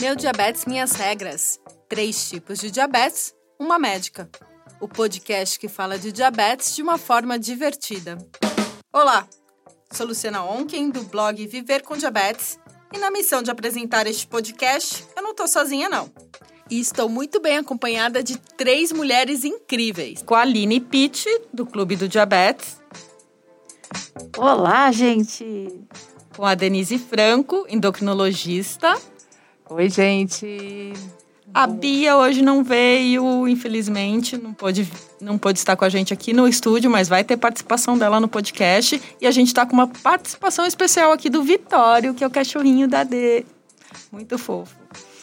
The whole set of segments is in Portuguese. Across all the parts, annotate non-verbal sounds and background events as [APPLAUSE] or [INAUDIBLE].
Meu Diabetes Minhas Regras. Três tipos de diabetes, uma médica. O podcast que fala de diabetes de uma forma divertida. Olá, sou Luciana Onken, do blog Viver com Diabetes, e na missão de apresentar este podcast, eu não tô sozinha não. E estou muito bem acompanhada de três mulheres incríveis. Com a Aline Pitt, do Clube do Diabetes. Olá, gente! Com a Denise Franco, endocrinologista. Oi, gente! A Bia hoje não veio, infelizmente, não pôde, não pôde estar com a gente aqui no estúdio, mas vai ter participação dela no podcast. E a gente está com uma participação especial aqui do Vitório, que é o cachorrinho da D. Muito fofo.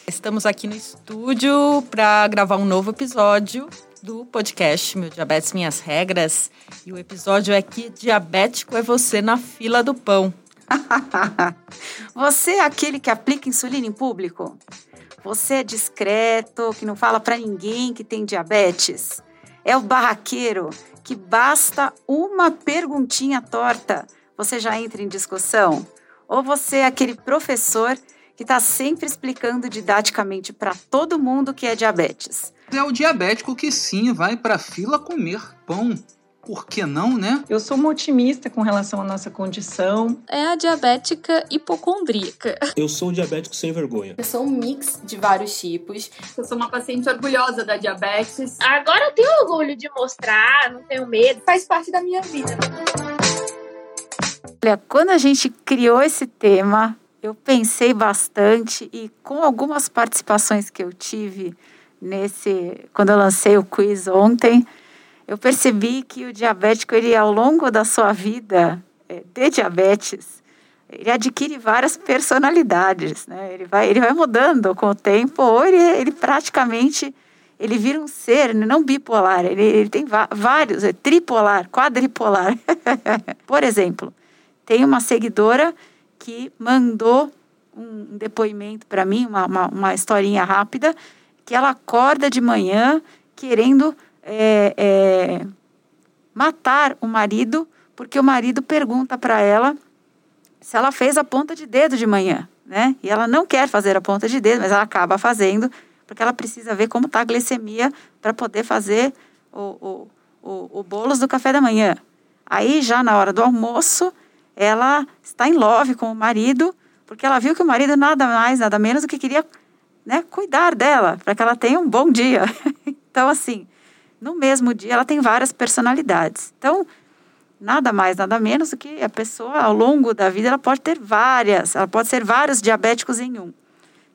Estamos aqui no estúdio para gravar um novo episódio do podcast Meu Diabetes Minhas Regras. E o episódio é que diabético é você na fila do pão. [LAUGHS] você é aquele que aplica insulina em público? Você é discreto, que não fala para ninguém que tem diabetes? É o barraqueiro que basta uma perguntinha torta, você já entra em discussão? Ou você é aquele professor que está sempre explicando didaticamente para todo mundo que é diabetes? É o diabético que sim vai para a fila comer pão por que não, né? Eu sou uma otimista com relação à nossa condição. É a diabética hipocondríaca. Eu sou diabético sem vergonha. Eu sou um mix de vários tipos. Eu sou uma paciente orgulhosa da diabetes. Agora eu tenho orgulho de mostrar, não tenho medo. Faz parte da minha vida. Olha, quando a gente criou esse tema, eu pensei bastante e com algumas participações que eu tive nesse, quando eu lancei o quiz ontem, eu percebi que o diabético, ele ao longo da sua vida é, de diabetes, ele adquire várias personalidades, né? Ele vai, ele vai mudando com o tempo, ou ele, ele praticamente ele vira um ser não bipolar, ele, ele tem vários, é tripolar, quadripolar. [LAUGHS] Por exemplo, tem uma seguidora que mandou um depoimento para mim, uma, uma, uma historinha rápida, que ela acorda de manhã querendo é, é, matar o marido, porque o marido pergunta para ela se ela fez a ponta de dedo de manhã, né? E ela não quer fazer a ponta de dedo, mas ela acaba fazendo, porque ela precisa ver como está a glicemia para poder fazer o, o, o, o bolos do café da manhã. Aí, já na hora do almoço, ela está em love com o marido, porque ela viu que o marido nada mais, nada menos do que queria né, cuidar dela, para que ela tenha um bom dia. [LAUGHS] então, assim, no mesmo dia ela tem várias personalidades. Então, nada mais, nada menos do que a pessoa, ao longo da vida, ela pode ter várias, ela pode ser vários diabéticos em um.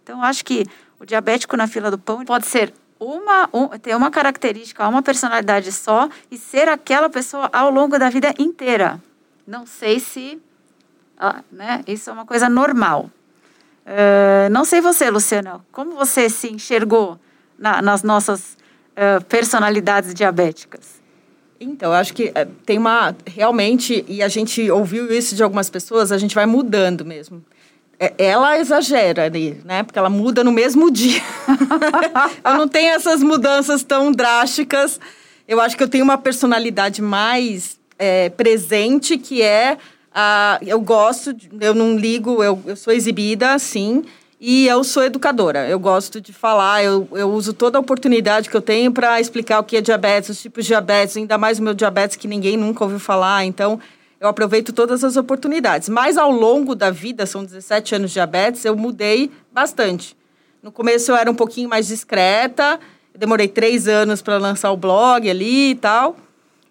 Então, acho que o diabético na fila do pão pode ser uma, um, ter uma característica, uma personalidade só e ser aquela pessoa ao longo da vida inteira. Não sei se ah, né, isso é uma coisa normal. Uh, não sei você, Luciana, como você se enxergou na, nas nossas uh, personalidades diabéticas? Então, eu acho que uh, tem uma. Realmente, e a gente ouviu isso de algumas pessoas, a gente vai mudando mesmo. É, ela exagera ali, né? Porque ela muda no mesmo [LAUGHS] dia. eu não tenho essas mudanças tão drásticas. Eu acho que eu tenho uma personalidade mais é, presente, que é. a eu gosto, eu não ligo, eu, eu sou exibida, sim. E eu sou educadora, eu gosto de falar, eu, eu uso toda a oportunidade que eu tenho para explicar o que é diabetes, os tipos de diabetes, ainda mais o meu diabetes que ninguém nunca ouviu falar. Então, eu aproveito todas as oportunidades. Mas ao longo da vida, são 17 anos de diabetes, eu mudei bastante. No começo eu era um pouquinho mais discreta, demorei três anos para lançar o blog ali e tal.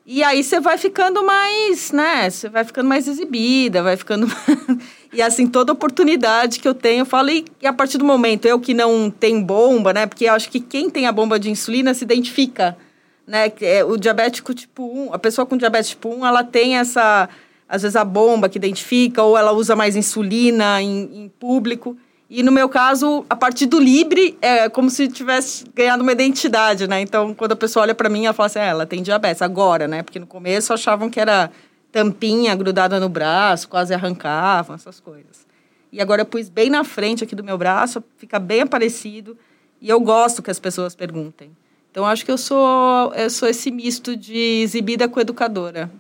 E aí você vai ficando mais, né? Você vai ficando mais exibida, vai ficando. [LAUGHS] e assim, toda oportunidade que eu tenho, eu falo, e, a partir do momento, eu que não tenho bomba, né? Porque eu acho que quem tem a bomba de insulina se identifica, né? É, o diabético tipo 1, a pessoa com diabetes tipo 1, ela tem essa. Às vezes a bomba que identifica, ou ela usa mais insulina em, em público. E no meu caso, a partir do Libre, é como se tivesse ganhado uma identidade, né? Então, quando a pessoa olha para mim, ela fala assim, ah, ela tem diabetes agora, né? Porque no começo achavam que era tampinha grudada no braço, quase arrancavam, essas coisas. E agora eu pus bem na frente aqui do meu braço, fica bem aparecido. E eu gosto que as pessoas perguntem. Então, acho que eu sou, eu sou esse misto de exibida com educadora.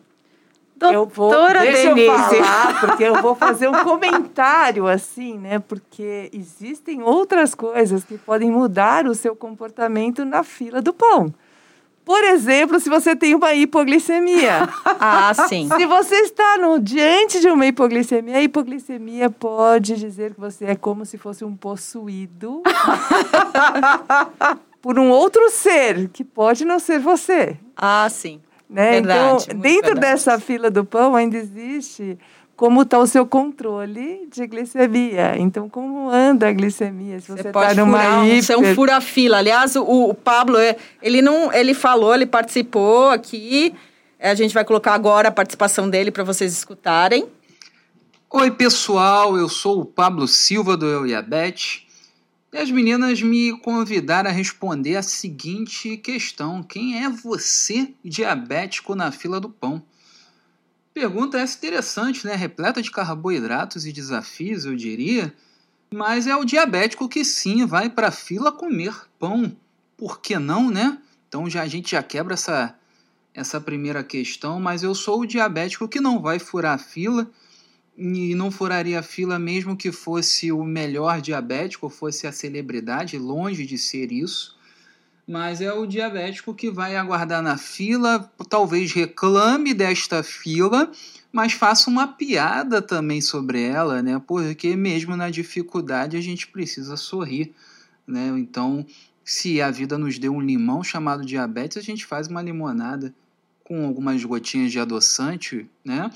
Eu vou, Doutora deixa Denise. eu falar, porque eu vou fazer um comentário assim, né? Porque existem outras coisas que podem mudar o seu comportamento na fila do pão. Por exemplo, se você tem uma hipoglicemia. [LAUGHS] Ah, sim. Se você está no, diante de uma hipoglicemia, a hipoglicemia pode dizer que você é como se fosse um possuído [LAUGHS] por um outro ser, que pode não ser você. Ah, sim. Né? Verdade, então, dentro verdade. dessa fila do pão ainda existe como está o seu controle de glicemia. Então, como anda a glicemia? Se você Você está pode numa furar, um- hiper... ser um fura-fila. Aliás, o, o Pablo, é, ele não, ele falou, ele participou aqui. É, A gente vai colocar agora a participação dele para vocês escutarem. Oi, pessoal, eu sou o Pablo Silva do Eu e a Beth. E as meninas me convidaram a responder a seguinte questão: Quem é você diabético na fila do pão? Pergunta essa interessante, né? Repleta de carboidratos e desafios, eu diria. Mas é o diabético que sim vai para a fila comer pão. Por que não, né? Então já, a gente já quebra essa, essa primeira questão. Mas eu sou o diabético que não vai furar a fila e não furaria a fila mesmo que fosse o melhor diabético, fosse a celebridade, longe de ser isso. Mas é o diabético que vai aguardar na fila, talvez reclame desta fila, mas faça uma piada também sobre ela, né? Porque mesmo na dificuldade a gente precisa sorrir, né? Então, se a vida nos deu um limão chamado diabetes, a gente faz uma limonada com algumas gotinhas de adoçante, né?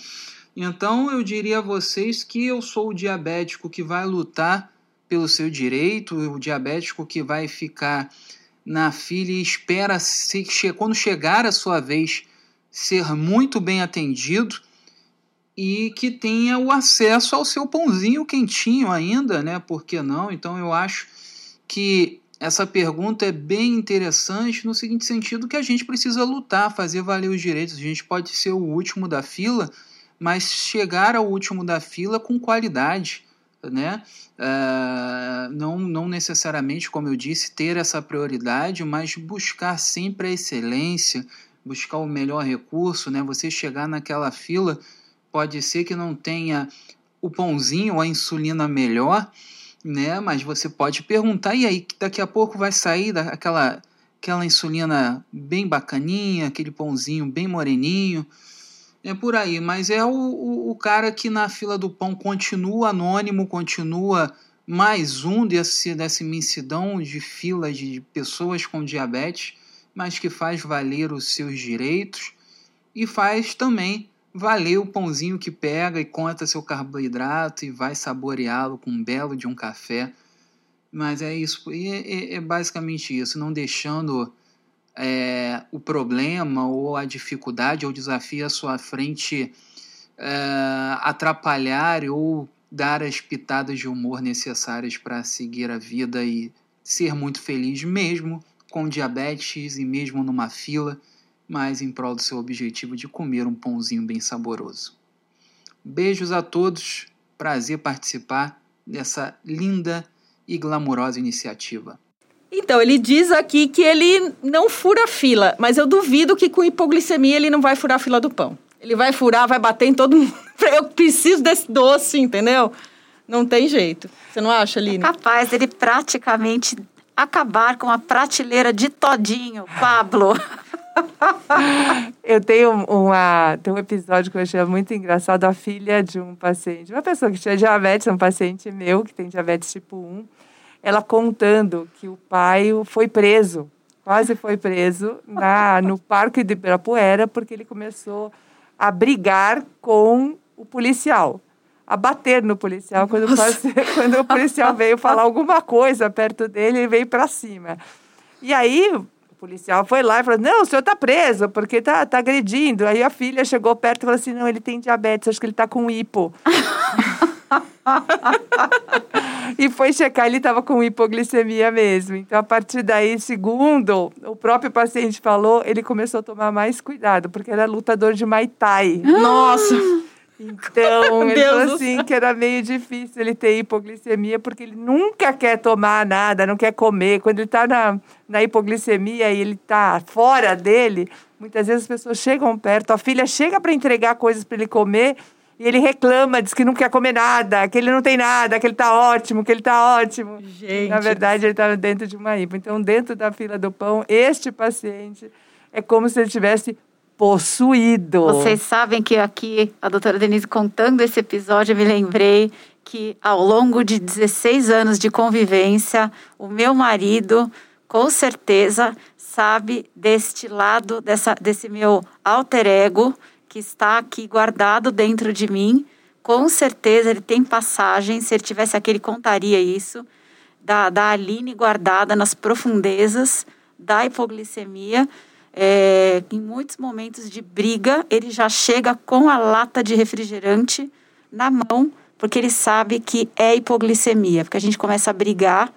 Então eu diria a vocês que eu sou o diabético que vai lutar pelo seu direito, o diabético que vai ficar na fila e espera se, quando chegar a sua vez ser muito bem atendido e que tenha o acesso ao seu pãozinho quentinho ainda, né? Por que não? Então eu acho que essa pergunta é bem interessante no seguinte sentido que a gente precisa lutar, fazer valer os direitos. A gente pode ser o último da fila, mas chegar ao último da fila com qualidade, né? Ah, não, não necessariamente, como eu disse, ter essa prioridade, mas buscar sempre a excelência, buscar o melhor recurso, né? Você chegar naquela fila, pode ser que não tenha o pãozinho ou a insulina melhor, né? Mas você pode perguntar, e aí, daqui a pouco vai sair da- aquela, aquela insulina bem bacaninha, aquele pãozinho bem moreninho. É por aí, mas é o, o, o cara que na fila do pão continua anônimo, continua mais um desse, dessa imensidão de fila de pessoas com diabetes, mas que faz valer os seus direitos e faz também valer o pãozinho que pega e conta seu carboidrato e vai saboreá-lo com um belo de um café. Mas é isso, é, é- é basicamente isso, não deixando é, o problema ou a dificuldade ou desafio à sua frente é, atrapalhar ou dar as pitadas de humor necessárias para seguir a vida e ser muito feliz, mesmo com diabetes e mesmo numa fila, mas em prol do seu objetivo de comer um pãozinho bem saboroso. Beijos a todos, prazer participar dessa linda e glamurosa iniciativa. Então, ele diz aqui que ele não fura a fila, mas eu duvido que com hipoglicemia ele não vai furar a fila do pão. Ele vai furar, vai bater em todo mundo. [LAUGHS] Eu preciso desse doce, entendeu? Não tem jeito. Você não acha, É Aline? capaz dele praticamente acabar com a prateleira de todinho, Pablo. [LAUGHS] Eu tenho uma, tem um episódio que eu achei muito engraçado. A filha de um paciente, uma pessoa que tinha diabetes, um paciente meu que tem diabetes tipo 1, ela contando que o pai foi preso, quase foi preso na, no Parque de Ibirapuera, porque ele começou a brigar com o policial, a bater no policial. Quando, [LAUGHS] quando o policial veio falar alguma coisa perto dele, ele veio para cima. E aí o policial foi lá e falou: Não, o senhor está preso, porque tá, tá agredindo. Aí a filha chegou perto e falou assim: Não, ele tem diabetes, acho que ele está com hipo. [LAUGHS] [LAUGHS] e foi checar, ele estava com hipoglicemia mesmo. Então, a partir daí, segundo o próprio paciente falou, ele começou a tomar mais cuidado, porque era lutador de Muay Thai. Nossa! Então, [LAUGHS] ele falou assim que era meio difícil ele ter hipoglicemia, porque ele nunca quer tomar nada, não quer comer. Quando ele está na, na hipoglicemia e ele está fora dele, muitas vezes as pessoas chegam perto, a filha chega para entregar coisas para ele comer e ele reclama, diz que não quer comer nada, que ele não tem nada, que ele está ótimo, que ele está ótimo. Gente. Na verdade, ele estava dentro de uma hipo. Então, dentro da fila do pão, este paciente é como se ele tivesse possuído. Vocês sabem que aqui, a doutora Denise contando esse episódio, eu me lembrei que ao longo de 16 anos de convivência, o meu marido, com certeza, sabe deste lado, dessa, desse meu alter ego, que está aqui guardado dentro de mim. Com certeza ele tem passagem, se ele tivesse aqui, ele contaria isso, da, da Aline guardada nas profundezas da hipoglicemia é, em muitos momentos de briga, ele já chega com a lata de refrigerante na mão, porque ele sabe que é hipoglicemia. Porque a gente começa a brigar,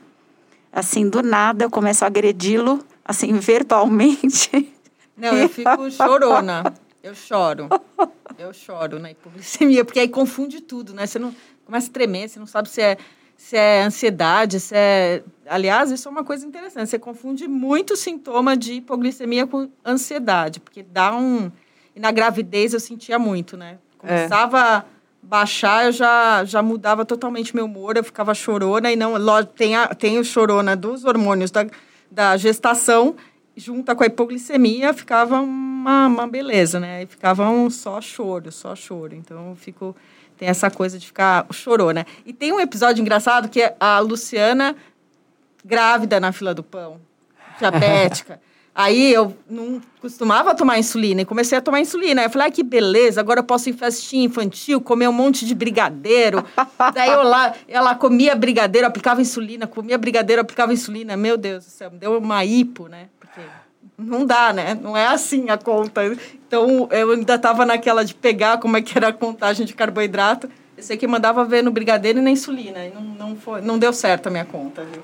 assim, do nada, eu começo a agredi-lo, assim, [LAUGHS] verbalmente. Não, eu fico chorona. [LAUGHS] Eu choro. [LAUGHS] Eu choro na hipoglicemia, porque aí confunde tudo, né? Você não começa a tremer, você não sabe se é se é ansiedade, se é. Aliás, isso é uma coisa interessante. Você confunde muito sintoma de hipoglicemia com ansiedade, porque dá um. E na gravidez eu sentia muito, né? Começava é. a baixar, eu já, já mudava totalmente meu humor, eu ficava chorona, e não. Tem, a, tem o chorona dos hormônios da, da gestação, junta com a hipoglicemia, ficava uma, uma beleza, né? E ficava um só choro, só choro. Então fico tem essa coisa de ficar chorou, né? E tem um episódio engraçado que é a Luciana grávida na fila do pão, diabética. [LAUGHS] Aí eu não costumava tomar insulina e comecei a tomar insulina. Aí eu falei, ah, que beleza, agora eu posso ir em festinha infantil, comer um monte de brigadeiro. [LAUGHS] Daí eu lá, ela comia brigadeiro, aplicava insulina, comia brigadeiro, aplicava insulina. Meu Deus do céu, me deu uma hipo, né? Não dá, né? Não é assim a conta. Então, eu ainda estava naquela de pegar como é que era a contagem de carboidrato. Eu sei que mandava ver no brigadeiro e na insulina. E não, não, foi, não deu certo a minha conta, viu?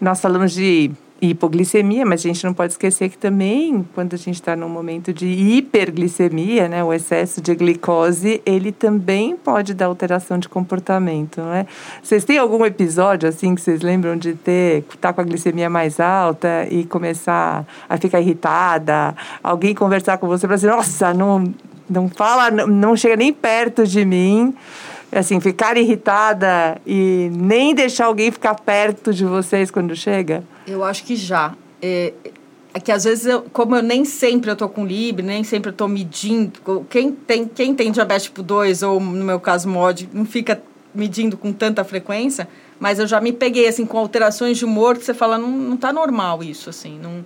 Nós falamos de hipoglicemia, mas a gente não pode esquecer que também, quando a gente está num momento de hiperglicemia, né, o excesso de glicose, ele também pode dar alteração de comportamento, não é? Vocês têm algum episódio, assim, que vocês lembram de ter, estar tá com a glicemia mais alta e começar a ficar irritada? Alguém conversar com você para dizer, nossa, não, não fala, não, não chega nem perto de mim assim, ficar irritada e nem deixar alguém ficar perto de vocês quando chega? Eu acho que já. É, é que às vezes, eu, como eu nem sempre eu tô com Libre, nem sempre eu tô medindo. Quem tem, quem tem diabetes tipo 2, ou no meu caso MOD, não fica medindo com tanta frequência, mas eu já me peguei, assim, com alterações de humor que você fala, não, não tá normal isso, assim, não,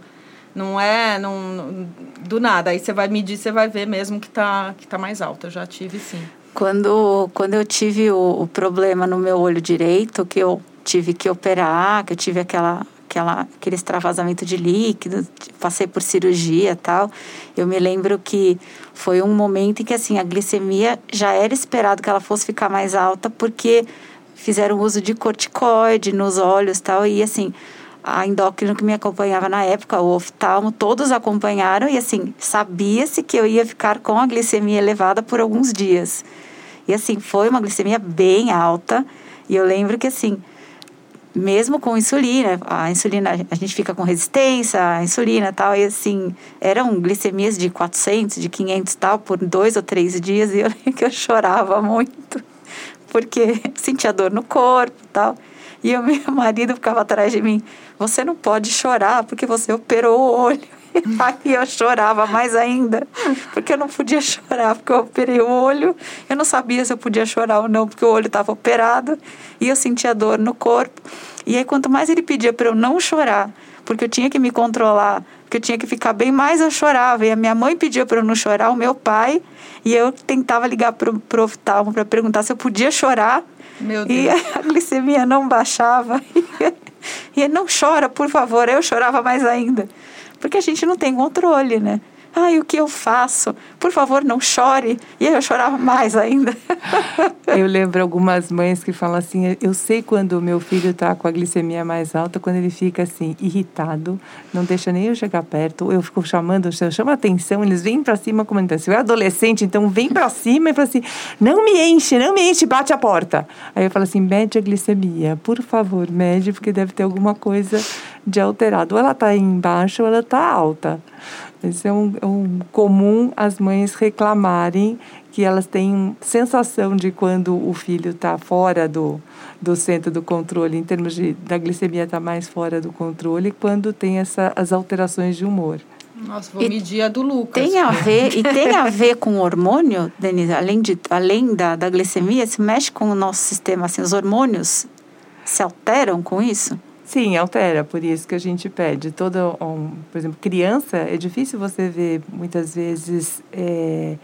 não é não, do nada. Aí você vai medir, você vai ver mesmo que tá, que tá mais alto. Eu já tive, sim. Quando, quando eu tive o, o problema no meu olho direito, que eu tive que operar, que eu tive aquela, aquela, aquele extravasamento de líquido, passei por cirurgia e tal. Eu me lembro que foi um momento em que assim, a glicemia já era esperado que ela fosse ficar mais alta, porque fizeram uso de corticoide nos olhos tal, e assim, a endócrina que me acompanhava na época, o oftalmo, todos acompanharam e assim, sabia-se que eu ia ficar com a glicemia elevada por alguns dias. E assim, foi uma glicemia bem alta. E eu lembro que assim, mesmo com insulina, a insulina, a gente fica com resistência à insulina tal, e assim, eram glicemias de 400, de 500 tal, por dois ou três dias, e eu [LAUGHS] lembro que eu chorava muito, porque sentia dor no corpo tal. E o meu marido ficava atrás de mim, você não pode chorar, porque você operou o olho. [LAUGHS] Aí eu chorava mais ainda, porque eu não podia chorar, porque eu operei o olho. Eu não sabia se eu podia chorar ou não, porque o olho estava operado e eu sentia dor no corpo. E aí, quanto mais ele pedia para eu não chorar, porque eu tinha que me controlar, porque eu tinha que ficar bem, mais eu chorava. E a minha mãe pedia para eu não chorar, o meu pai, e eu tentava ligar para o oftalmo para perguntar se eu podia chorar. Meu Deus. E [LAUGHS] a glicemia não baixava. [LAUGHS] E ele não chora, por favor. Eu chorava mais ainda porque a gente não tem controle, né? Ai, o que eu faço? Por favor, não chore. E aí eu chorava mais ainda. [LAUGHS] eu lembro algumas mães que falam assim: eu sei quando o meu filho está com a glicemia mais alta, quando ele fica assim, irritado, não deixa nem eu chegar perto, eu fico chamando, eu chamo a atenção, eles vêm para cima como se eu é adolescente, então vem para cima e fala assim: não me enche, não me enche, bate a porta. Aí eu falo assim: mede a glicemia, por favor, mede, porque deve ter alguma coisa de alterado. Ou ela está embaixo ou ela está alta. Isso é um, é um comum as mães reclamarem que elas têm sensação de quando o filho está fora do, do centro do controle, em termos de da glicemia está mais fora do controle, quando tem essa, as alterações de humor. Nossa, vou e medir a do Lucas. Tem a ver, e tem a ver com o hormônio, Denise, além, de, além da, da glicemia, se mexe com o nosso sistema, assim, os hormônios se alteram com isso? Sim, altera, por isso que a gente pede. Todo, um, por exemplo, criança, é difícil você ver muitas vezes é,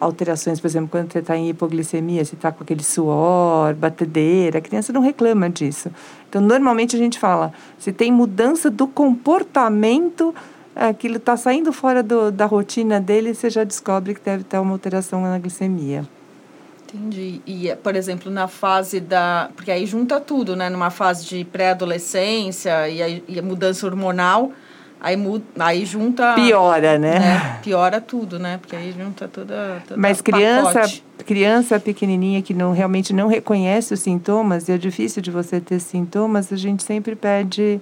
alterações, por exemplo, quando você está em hipoglicemia, se está com aquele suor, batedeira, a criança não reclama disso. Então, normalmente a gente fala, se tem mudança do comportamento, aquilo está saindo fora do, da rotina dele, você já descobre que deve ter uma alteração na glicemia. Entendi. E, por exemplo, na fase da. Porque aí junta tudo, né? Numa fase de pré-adolescência e, a, e a mudança hormonal, aí, muda, aí junta. Piora, né? né? Piora tudo, né? Porque aí junta toda. toda Mas criança, criança pequenininha que não, realmente não reconhece os sintomas, e é difícil de você ter sintomas, a gente sempre pede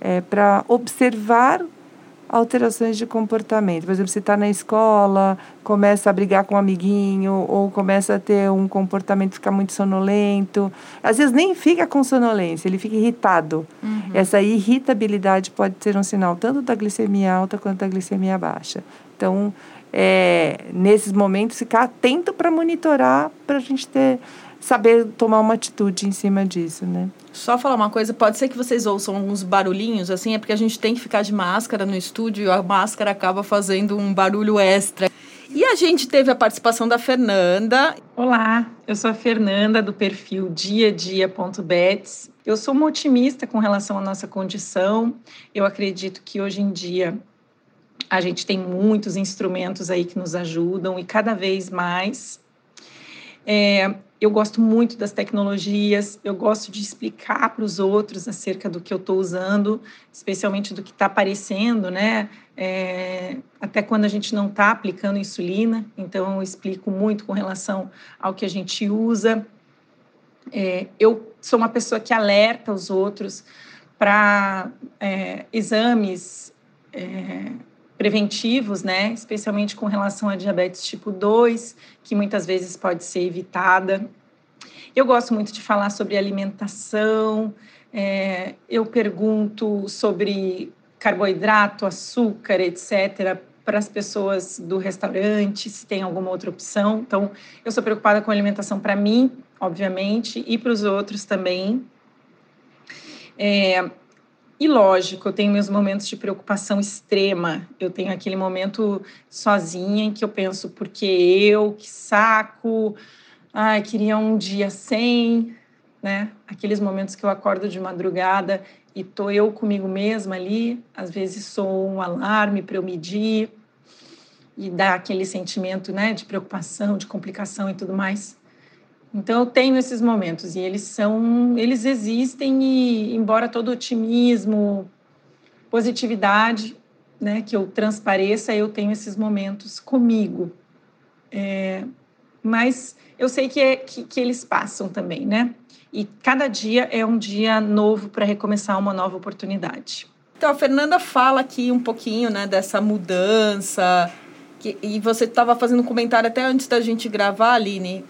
é, para observar alterações de comportamento. Por exemplo, você está na escola, começa a brigar com um amiguinho, ou começa a ter um comportamento ficar muito sonolento. Às vezes nem fica com sonolência, ele fica irritado. Uhum. Essa irritabilidade pode ser um sinal tanto da glicemia alta quanto da glicemia baixa. Então, é, nesses momentos, ficar atento para monitorar, para a gente ter saber tomar uma atitude em cima disso, né? Só falar uma coisa, pode ser que vocês ouçam alguns barulhinhos, assim, é porque a gente tem que ficar de máscara no estúdio e a máscara acaba fazendo um barulho extra. E a gente teve a participação da Fernanda. Olá, eu sou a Fernanda do perfil diadia.bets. Eu sou uma otimista com relação à nossa condição. Eu acredito que hoje em dia a gente tem muitos instrumentos aí que nos ajudam e cada vez mais. É, eu gosto muito das tecnologias, eu gosto de explicar para os outros acerca do que eu estou usando, especialmente do que está aparecendo, né? É, até quando a gente não está aplicando insulina, então eu explico muito com relação ao que a gente usa. É, eu sou uma pessoa que alerta os outros para é, exames é, preventivos, né? Especialmente com relação a diabetes tipo 2, que muitas vezes pode ser evitada. Eu gosto muito de falar sobre alimentação, é, eu pergunto sobre carboidrato, açúcar, etc., para as pessoas do restaurante, se tem alguma outra opção. Então, eu sou preocupada com alimentação para mim, obviamente, e para os outros também. É, e lógico, eu tenho meus momentos de preocupação extrema. Eu tenho aquele momento sozinha em que eu penso, porque eu, que saco, ai, queria um dia sem, né? Aqueles momentos que eu acordo de madrugada e tô eu comigo mesma ali, às vezes sou um alarme para eu medir e dá aquele sentimento, né, de preocupação, de complicação e tudo mais. Então eu tenho esses momentos e eles são, eles existem e embora todo otimismo, positividade, né, que eu transpareça, eu tenho esses momentos comigo. É, mas eu sei que, é, que, que eles passam também, né? E cada dia é um dia novo para recomeçar uma nova oportunidade. Então, a Fernanda fala aqui um pouquinho, né, dessa mudança. E você estava fazendo um comentário até antes da gente gravar, Aline,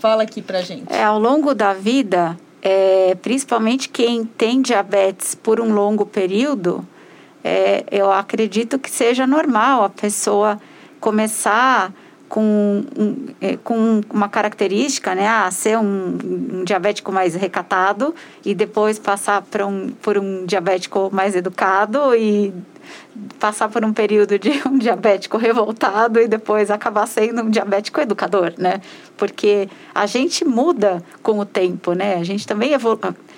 Fala aqui pra gente. É, ao longo da vida, é, principalmente quem tem diabetes por um longo período, é, eu acredito que seja normal a pessoa começar com, é, com uma característica, né, a ser um, um, diabético mais recatado e depois passar um, por um diabético mais educado e passar por um período de um [LAUGHS] diabético revoltado e depois acabar sendo um diabético educador, né? Porque a gente muda com o tempo, né? A gente também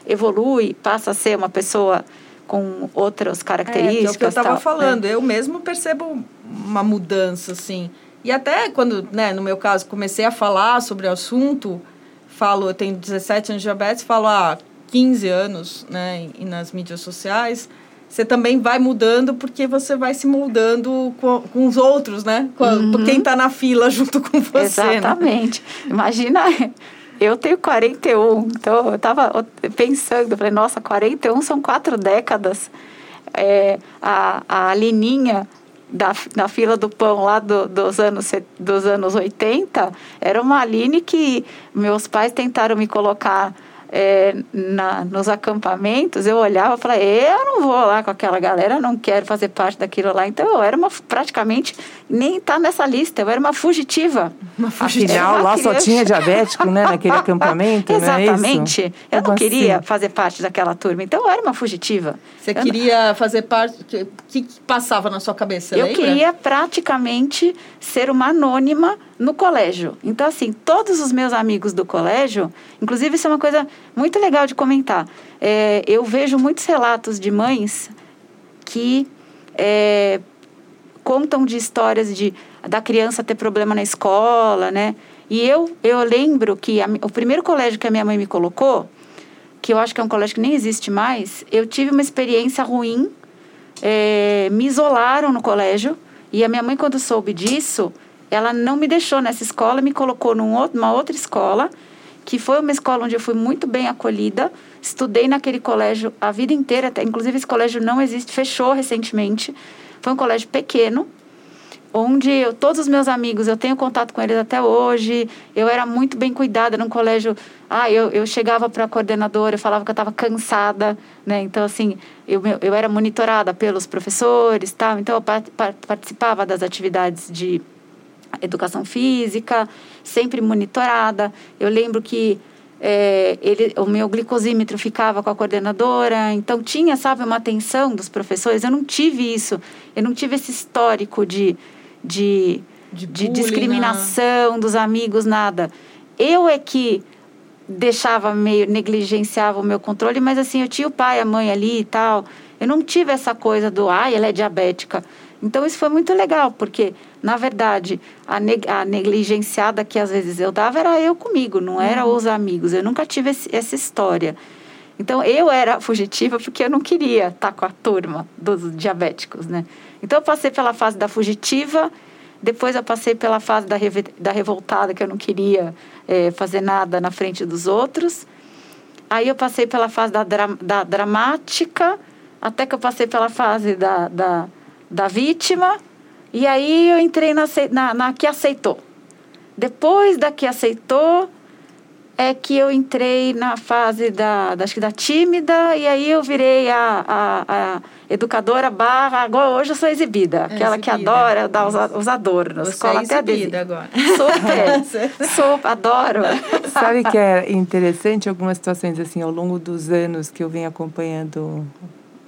evolui, passa a ser uma pessoa com outras características. É, é o que eu estava falando. É. Eu mesmo percebo uma mudança, assim. E até quando, né, no meu caso, comecei a falar sobre o assunto, falo, eu tenho 17 anos de diabetes, falo há 15 anos, né, e nas mídias sociais, você também vai mudando porque você vai se moldando com, com os outros, né? Com uhum. quem está na fila junto com você. Né? Exatamente. Né? Imagina, eu tenho 41, então eu estava pensando, falei, nossa, 41 são quatro décadas. É, a, a Lininha da, da fila do pão lá do, dos, anos, dos anos 80 era uma Aline que meus pais tentaram me colocar é, na, nos acampamentos, eu olhava e falava, eu não vou lá com aquela galera, não quero fazer parte daquilo lá. Então eu era uma, praticamente, nem tá nessa lista, eu era uma fugitiva. Uma fugitiva. Afinal, lá só tinha diabético, né, naquele acampamento, Exatamente. Não é eu não queria assim. fazer parte daquela turma, então eu era uma fugitiva. Você eu queria não... fazer parte, o que, que, passava na sua cabeça, Eu lembra? queria praticamente ser uma anônima no colégio. Então, assim, todos os meus amigos do colégio, inclusive isso é uma coisa muito legal de comentar. É, eu vejo muitos relatos de mães que é, contam de histórias de da criança ter problema na escola, né? E eu, eu lembro que a, o primeiro colégio que a minha mãe me colocou, que eu acho que é um colégio que nem existe mais, eu tive uma experiência ruim, é, me isolaram no colégio, e a minha mãe, quando soube disso, ela não me deixou nessa escola, me colocou numa outra escola, que foi uma escola onde eu fui muito bem acolhida. Estudei naquele colégio a vida inteira, até, inclusive esse colégio não existe, fechou recentemente. Foi um colégio pequeno, onde eu, todos os meus amigos, eu tenho contato com eles até hoje. Eu era muito bem cuidada num colégio. Ah, eu, eu chegava para a coordenadora, eu falava que eu estava cansada, né? Então, assim, eu, eu era monitorada pelos professores, tal. Então, eu participava das atividades de educação física, sempre monitorada. Eu lembro que é, ele, o meu glicosímetro ficava com a coordenadora, então tinha, sabe, uma atenção dos professores. Eu não tive isso, eu não tive esse histórico de, de, de, de discriminação dos amigos, nada. Eu é que deixava meio, negligenciava o meu controle, mas assim, eu tinha o pai, a mãe ali e tal. Eu não tive essa coisa do, ah, ela é diabética. Então, isso foi muito legal, porque, na verdade, a, neg a negligenciada que às vezes eu dava era eu comigo, não era uhum. os amigos. Eu nunca tive esse, essa história. Então, eu era fugitiva porque eu não queria estar com a turma dos diabéticos, né? Então, eu passei pela fase da fugitiva, depois eu passei pela fase da, da revoltada, que eu não queria é, fazer nada na frente dos outros. Aí eu passei pela fase da, dra da dramática, até que eu passei pela fase da, da da vítima, e aí eu entrei na, na, na que aceitou. Depois da que aceitou, é que eu entrei na fase da, da, acho que da tímida, e aí eu virei a, a, a educadora barra, agora hoje eu sou exibida, é aquela exibida. que adora dar os, os adornos. Você é exibida agora. Super, [LAUGHS] super, adoro. Sabe que é interessante algumas situações assim, ao longo dos anos que eu venho acompanhando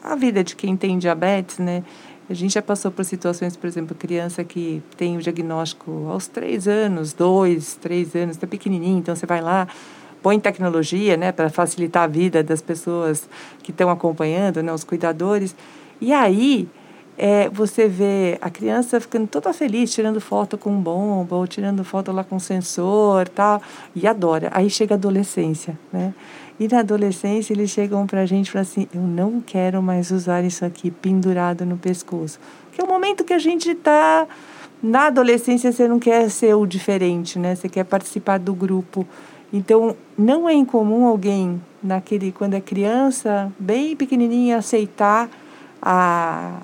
a vida de quem tem diabetes, né? A gente já passou por situações, por exemplo, criança que tem o diagnóstico aos três anos, dois, três anos, está pequenininho, então você vai lá, põe tecnologia, né, para facilitar a vida das pessoas que estão acompanhando, né, os cuidadores. E aí é, você vê a criança ficando toda feliz, tirando foto com bomba, ou tirando foto lá com sensor, tal, e adora. Aí chega a adolescência, né? E na adolescência eles chegam para a gente e falam assim: eu não quero mais usar isso aqui pendurado no pescoço. Que é o momento que a gente está. Na adolescência você não quer ser o diferente, né? Você quer participar do grupo. Então, não é incomum alguém, naquele quando é criança, bem pequenininha, aceitar a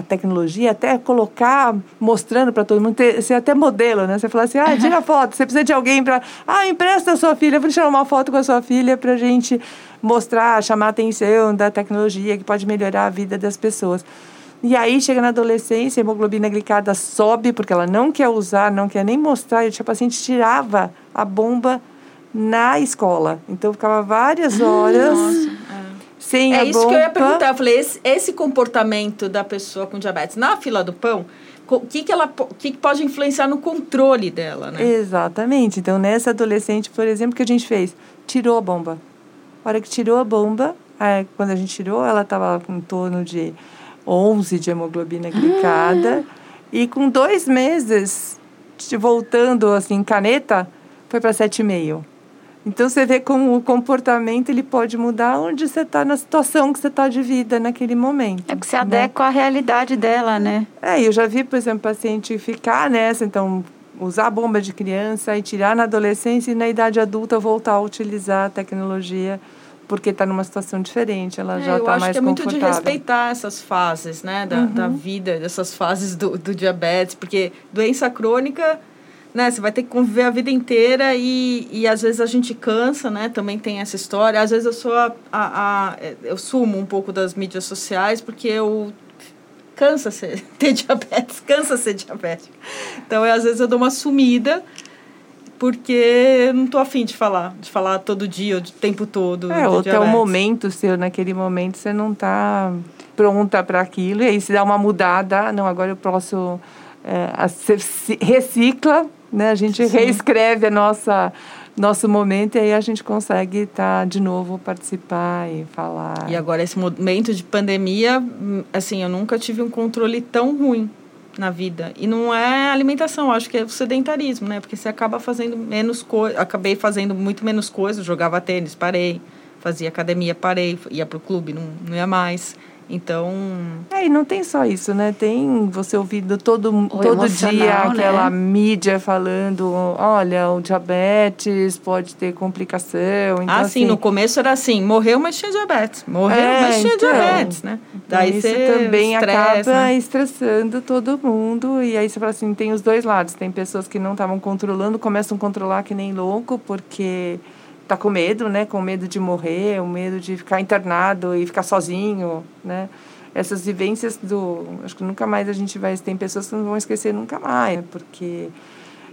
a tecnologia, até colocar, mostrando para todo mundo, ter, ser até modelo, né? Você fala assim, ah, tira foto, você precisa de alguém para, ah, empresta a sua filha, vou tirar uma foto com a sua filha para a gente mostrar, chamar a atenção da tecnologia que pode melhorar a vida das pessoas. E aí chega na adolescência, a hemoglobina glicada sobe porque ela não quer usar, não quer nem mostrar. E o paciente tirava a bomba na escola. Então ficava várias horas. Nossa sem é isso que eu ia perguntar. Eu falei, esse, esse comportamento da pessoa com diabetes na fila do pão, o que, que, ela, que, que pode influenciar no controle dela, né? Exatamente. Então, nessa adolescente, por exemplo, que a gente fez? Tirou a bomba. A hora que tirou a bomba, quando a gente tirou, ela estava em torno de 11 de hemoglobina glicada. E com dois meses, voltando assim, caneta, foi para 7,5. Então você vê como o comportamento ele pode mudar onde você está na situação que você está de vida naquele momento. É que se adequa né? à realidade dela, né? É, eu já vi, por exemplo, paciente ficar nessa, então usar a bomba de criança e tirar na adolescência e na idade adulta voltar a utilizar a tecnologia porque está numa situação diferente, ela é, já está mais confortável. Eu acho que é muito de respeitar essas fases, né, da, uhum. da vida, dessas fases do, do diabetes, porque doença crônica né? Você vai ter que conviver a vida inteira e, e às vezes a gente cansa, né? Também tem essa história. Às vezes eu sou a, a, a eu sumo um pouco das mídias sociais porque eu cansa ser, [LAUGHS] ter diabetes, cansa ser diabético. Então, eu, às vezes eu dou uma sumida porque não tô afim de falar, de falar todo dia, o tempo todo. É, ou até o momento seu, naquele momento você não tá pronta para aquilo, e aí se dá uma mudada, não, agora eu posso é, recicla né? A gente Sim. reescreve a nossa nosso momento e aí a gente consegue estar tá, de novo participar e falar. E agora esse momento de pandemia, assim, eu nunca tive um controle tão ruim na vida. E não é alimentação, acho que é o sedentarismo, né? Porque você acaba fazendo menos coisa, acabei fazendo muito menos coisas, jogava tênis, parei, fazia academia, parei, ia pro clube, não, não ia mais. Então. É, e não tem só isso, né? Tem você ouvindo todo, todo dia aquela né? mídia falando: olha, o diabetes pode ter complicação. Então, ah, sim, assim, no começo era assim: morreu, mas tinha diabetes. Morreu, é, mas tinha então, diabetes, né? Daí isso também estressa, acaba né? estressando todo mundo. E aí você fala assim: tem os dois lados. Tem pessoas que não estavam controlando, começam a controlar que nem louco, porque tá com medo, né? Com medo de morrer, o medo de ficar internado e ficar sozinho, né? Essas vivências do, acho que nunca mais a gente vai, tem pessoas que não vão esquecer nunca mais, porque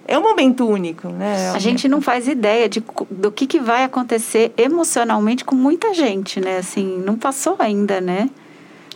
é um momento único, né? A gente não faz ideia de, do que, que vai acontecer emocionalmente com muita gente, né? Assim, não passou ainda, né?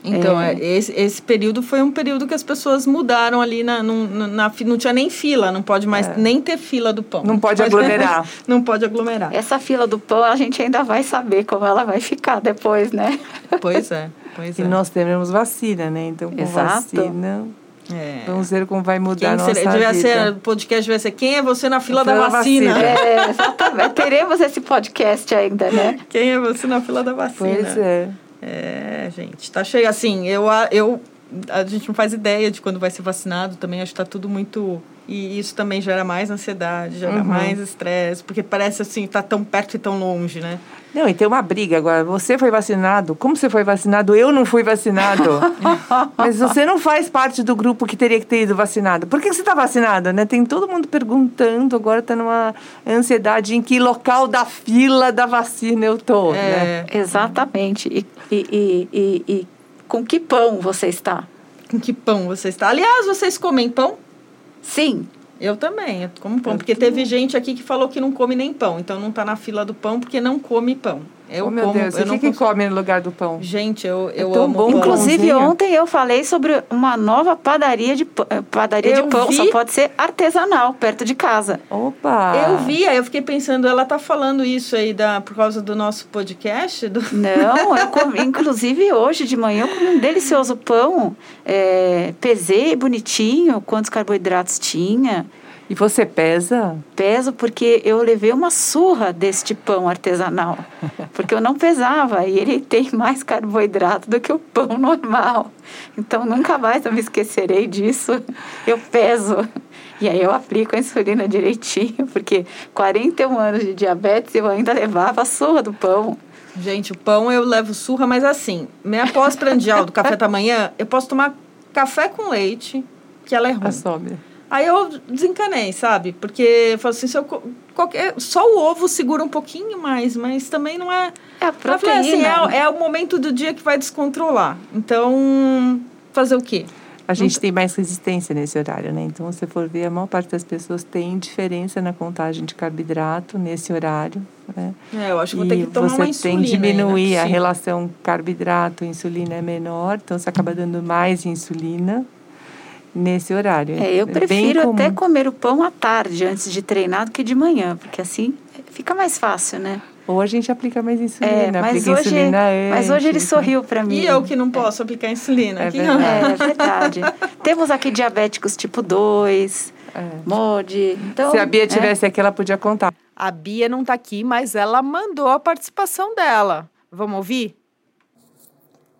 Então, é. é. esse, esse período foi um período que as pessoas mudaram ali na, na, na não tinha nem fila, não pode mais é. nem ter fila do pão. Não pode aglomerar. [LAUGHS] não pode aglomerar. Essa fila do pão a gente ainda vai saber como ela vai ficar depois, né? Pois é, [LAUGHS] pois e é. nós teremos vacina, né? Então, com Exato. vacina... É. Vamos ver como vai mudar quem a nossa devia vida. Ser, o podcast devia ser Quem é você na fila da vacina? vacina. [LAUGHS] É, exatamente. Teremos esse podcast ainda, né? Quem é você na fila da vacina? Pois é. É, gente, tá cheio. Assim, eu, eu, a gente não faz ideia de quando vai ser vacinado também. Acho que tá tudo muito. E isso também gera mais ansiedade, gera uhum. mais estresse, porque parece assim, tá tão perto e tão longe, né? Não, e tem uma briga agora. Você foi vacinado? Como você foi vacinado? Eu não fui vacinado. [LAUGHS] Mas você não faz parte do grupo que teria que ter ido vacinado. Por que você está vacinado? Né? Tem todo mundo perguntando. Agora está numa ansiedade em que local da fila da vacina eu tô. É. Né? Exatamente. E, e, e, e, e com que pão você está? Com que pão você está? Aliás, vocês comem pão? Sim. Eu também, eu como pão. Porque teve gente aqui que falou que não come nem pão. Então não está na fila do pão porque não come pão. Eu oh, meu como, Deus, o que, que come no lugar do pão? Gente, eu, eu é amo bom. Pão. Inclusive, ontem eu falei sobre uma nova padaria de, eh, padaria eu de pão. Vi... Só pode ser artesanal, perto de casa. Opa! Eu vi, aí eu fiquei pensando, ela tá falando isso aí da, por causa do nosso podcast? Do... [LAUGHS] Não, eu comi, inclusive hoje de manhã eu comi um delicioso pão. É, pesei bonitinho, quantos carboidratos tinha. E você pesa? Peso porque eu levei uma surra deste pão artesanal. Porque eu não pesava e ele tem mais carboidrato do que o pão normal. Então nunca mais eu me esquecerei disso. Eu peso. E aí eu aplico a insulina direitinho, porque 41 anos de diabetes eu ainda levava a surra do pão. Gente, o pão eu levo surra, mas assim, minha pós-prandial do café da manhã, eu posso tomar café com leite, que ela é ruim. Assobe. Aí eu desencanei, sabe? Porque eu falo assim, se eu, qualquer, só o ovo segura um pouquinho mais, mas também não é... É a proteína. Assim, é, é o momento do dia que vai descontrolar. Então, fazer o quê? A gente tem mais resistência nesse horário, né? Então, se for ver, a maior parte das pessoas tem diferença na contagem de carboidrato nesse horário. Né? É, eu acho que vou ter que tomar uma insulina. Você tem que diminuir a relação carboidrato-insulina é menor, então você acaba dando mais insulina, nesse horário. É, eu é prefiro até comer o pão à tarde antes de treinar do que de manhã, porque assim fica mais fácil, né? Ou a gente aplica mais insulina, É, mas aplica hoje, insulina mas hoje ele antes, sorriu para mim. E eu que não posso aplicar insulina. É verdade. É, é verdade. Temos aqui diabéticos tipo 2, É. MOD. Então, Se a Bia é. tivesse aqui, ela podia contar. A Bia não tá aqui, mas ela mandou a participação dela. Vamos ouvir?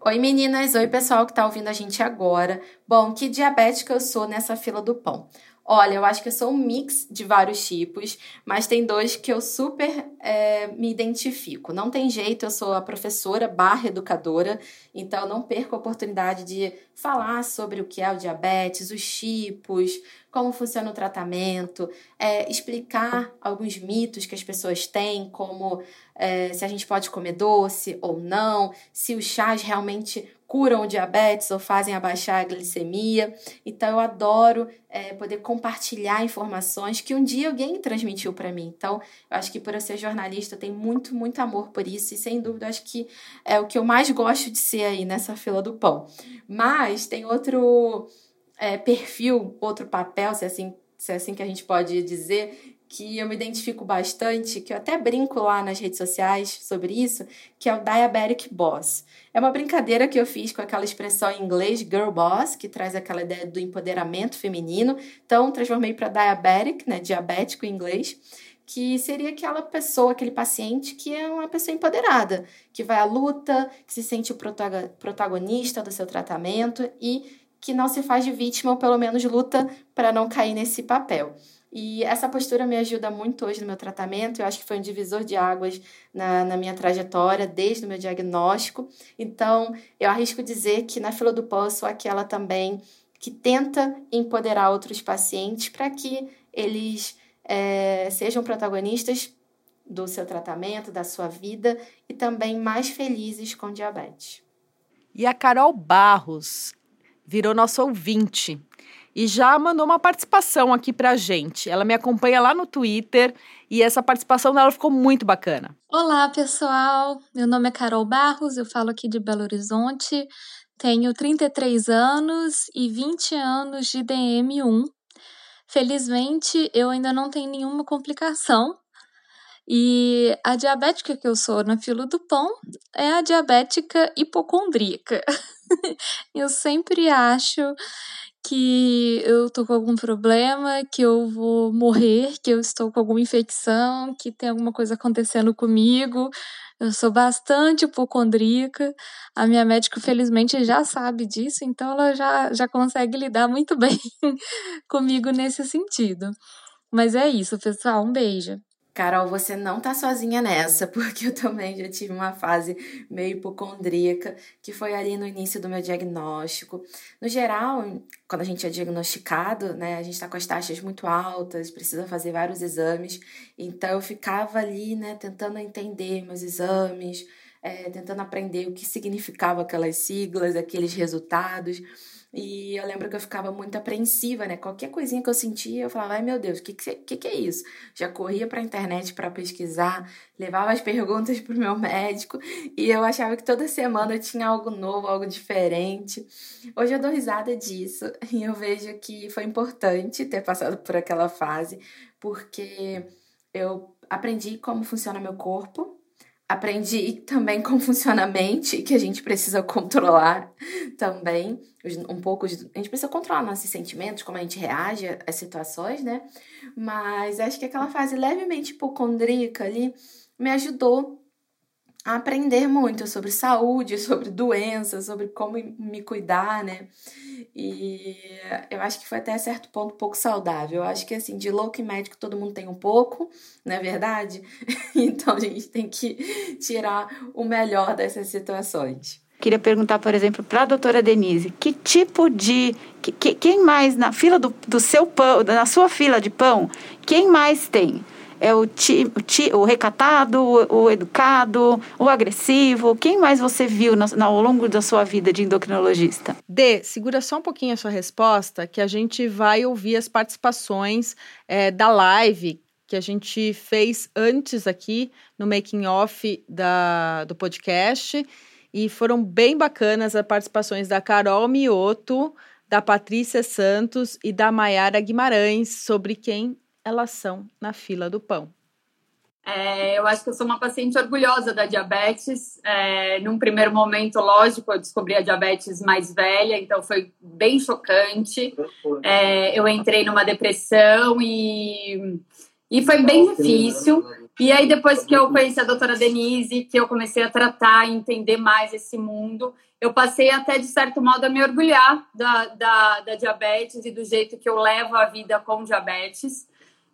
Oi meninas, oi pessoal que tá ouvindo a gente agora. Bom, que diabética eu sou nessa fila do pão? Olha, eu acho que eu sou um mix de vários tipos, mas tem dois que eu super é, me identifico. Não tem jeito, eu sou a professora barra educadora, então não perco a oportunidade de falar sobre o que é o diabetes, os tipos, como funciona o tratamento, é, explicar alguns mitos que as pessoas têm, como é, se a gente pode comer doce ou não, se os chás realmente curam o diabetes ou fazem abaixar a glicemia. Então, eu adoro é, poder compartilhar informações que um dia alguém transmitiu para mim. Então, eu acho que por eu ser jornalista, eu tenho muito, muito amor por isso e, sem dúvida, acho que é o que eu mais gosto de ser aí nessa fila do pão. Mas tem outro é, perfil, outro papel, se é, assim, se é assim que a gente pode dizer, que eu me identifico bastante, que eu até brinco lá nas redes sociais sobre isso, que é o Diabetic Boss. É uma brincadeira que eu fiz com aquela expressão em inglês Girl Boss, que traz aquela ideia do empoderamento feminino. Então, transformei para Diabetic, né, diabético em inglês, que seria aquela pessoa, aquele paciente que é uma pessoa empoderada, que vai à luta, que se sente o protagonista do seu tratamento e que não se faz de vítima ou pelo menos luta para não cair nesse papel. E essa postura me ajuda muito hoje no meu tratamento. Eu acho que foi um divisor de águas na, na minha trajetória, desde o meu diagnóstico. Então, eu arrisco dizer que na fila do pão sou aquela também que tenta empoderar outros pacientes para que eles é, sejam protagonistas do seu tratamento, da sua vida e também mais felizes com diabetes. E a Carol Barros virou nosso ouvinte e já mandou uma participação aqui pra gente. Ela me acompanha lá no Twitter e essa participação dela ficou muito bacana. Olá, pessoal. Meu nome é Carol Barros, eu falo aqui de Belo Horizonte. Tenho 33 anos e 20 anos de DM1. Felizmente, eu ainda não tenho nenhuma complicação. E a diabética que eu sou na fila do pão é a diabética hipocondríaca. [LAUGHS] eu sempre acho que eu tô com algum problema, que eu vou morrer, que eu estou com alguma infecção, que tem alguma coisa acontecendo comigo. Eu sou bastante hipocondríaca. A minha médica, felizmente, já sabe disso, então ela já, já consegue lidar muito [LAUGHS] bem comigo nesse sentido. Mas é isso, pessoal. Um beijo. Carol, você não tá sozinha nessa, [LAUGHS] porque eu também já tive uma fase meio hipocondríaca, que foi ali no início do meu diagnóstico. No geral, quando a gente é diagnosticado, né, a gente tá com as taxas muito altas, precisa fazer vários exames. Então eu ficava ali, né, tentando entender meus exames, é, tentando aprender o que significava aquelas siglas, aqueles resultados. E eu lembro que eu ficava muito apreensiva, né? Qualquer coisinha que eu sentia, eu falava, ai meu Deus, o que, que, que é isso? Já corria para a internet para pesquisar, levava as perguntas para o meu médico e eu achava que toda semana tinha algo novo, algo diferente. Hoje eu dou risada disso e eu vejo que foi importante ter passado por aquela fase, porque eu aprendi como funciona meu corpo, aprendi também como funciona a mente, que a gente precisa controlar também, um pouco, a gente precisa controlar nossos sentimentos, como a gente reage às situações, né? Mas acho que aquela fase levemente hipocondríaca ali me ajudou aprender muito sobre saúde, [LAUGHS] sobre doenças, sobre como me cuidar, né? E eu acho que foi até certo ponto pouco saudável. Eu acho que assim, de louco e médico todo mundo tem um pouco, não é verdade? [LAUGHS] Então a gente tem que tirar o melhor dessas situações. Queria perguntar, por exemplo, para a doutora Denise, que tipo de. Que, que, quem mais na fila do, do seu pão, na sua fila de pão, quem mais tem? É o, ti, o, ti, o recatado, o, o, educado, o agressivo? Quem mais você viu no, ao longo da sua vida de endocrinologista? Dê, segura só um pouquinho a sua resposta, que a gente vai ouvir as participações é, da live que a gente fez antes aqui no making off da, do podcast. E foram bem bacanas as participações da Carol Mioto, da Patrícia Santos e da Maiara Guimarães sobre quem elas são na fila do pão. É, eu acho que eu sou uma paciente orgulhosa da diabetes. É, num primeiro momento, lógico, eu descobri a diabetes mais velha, então foi bem chocante. É, eu entrei numa depressão e, e foi bem difícil. E aí, depois que eu conheci a doutora Denise, que eu comecei a tratar e entender mais esse mundo, eu passei até, de certo modo, a me orgulhar da, da, da diabetes e do jeito que eu levo a vida com diabetes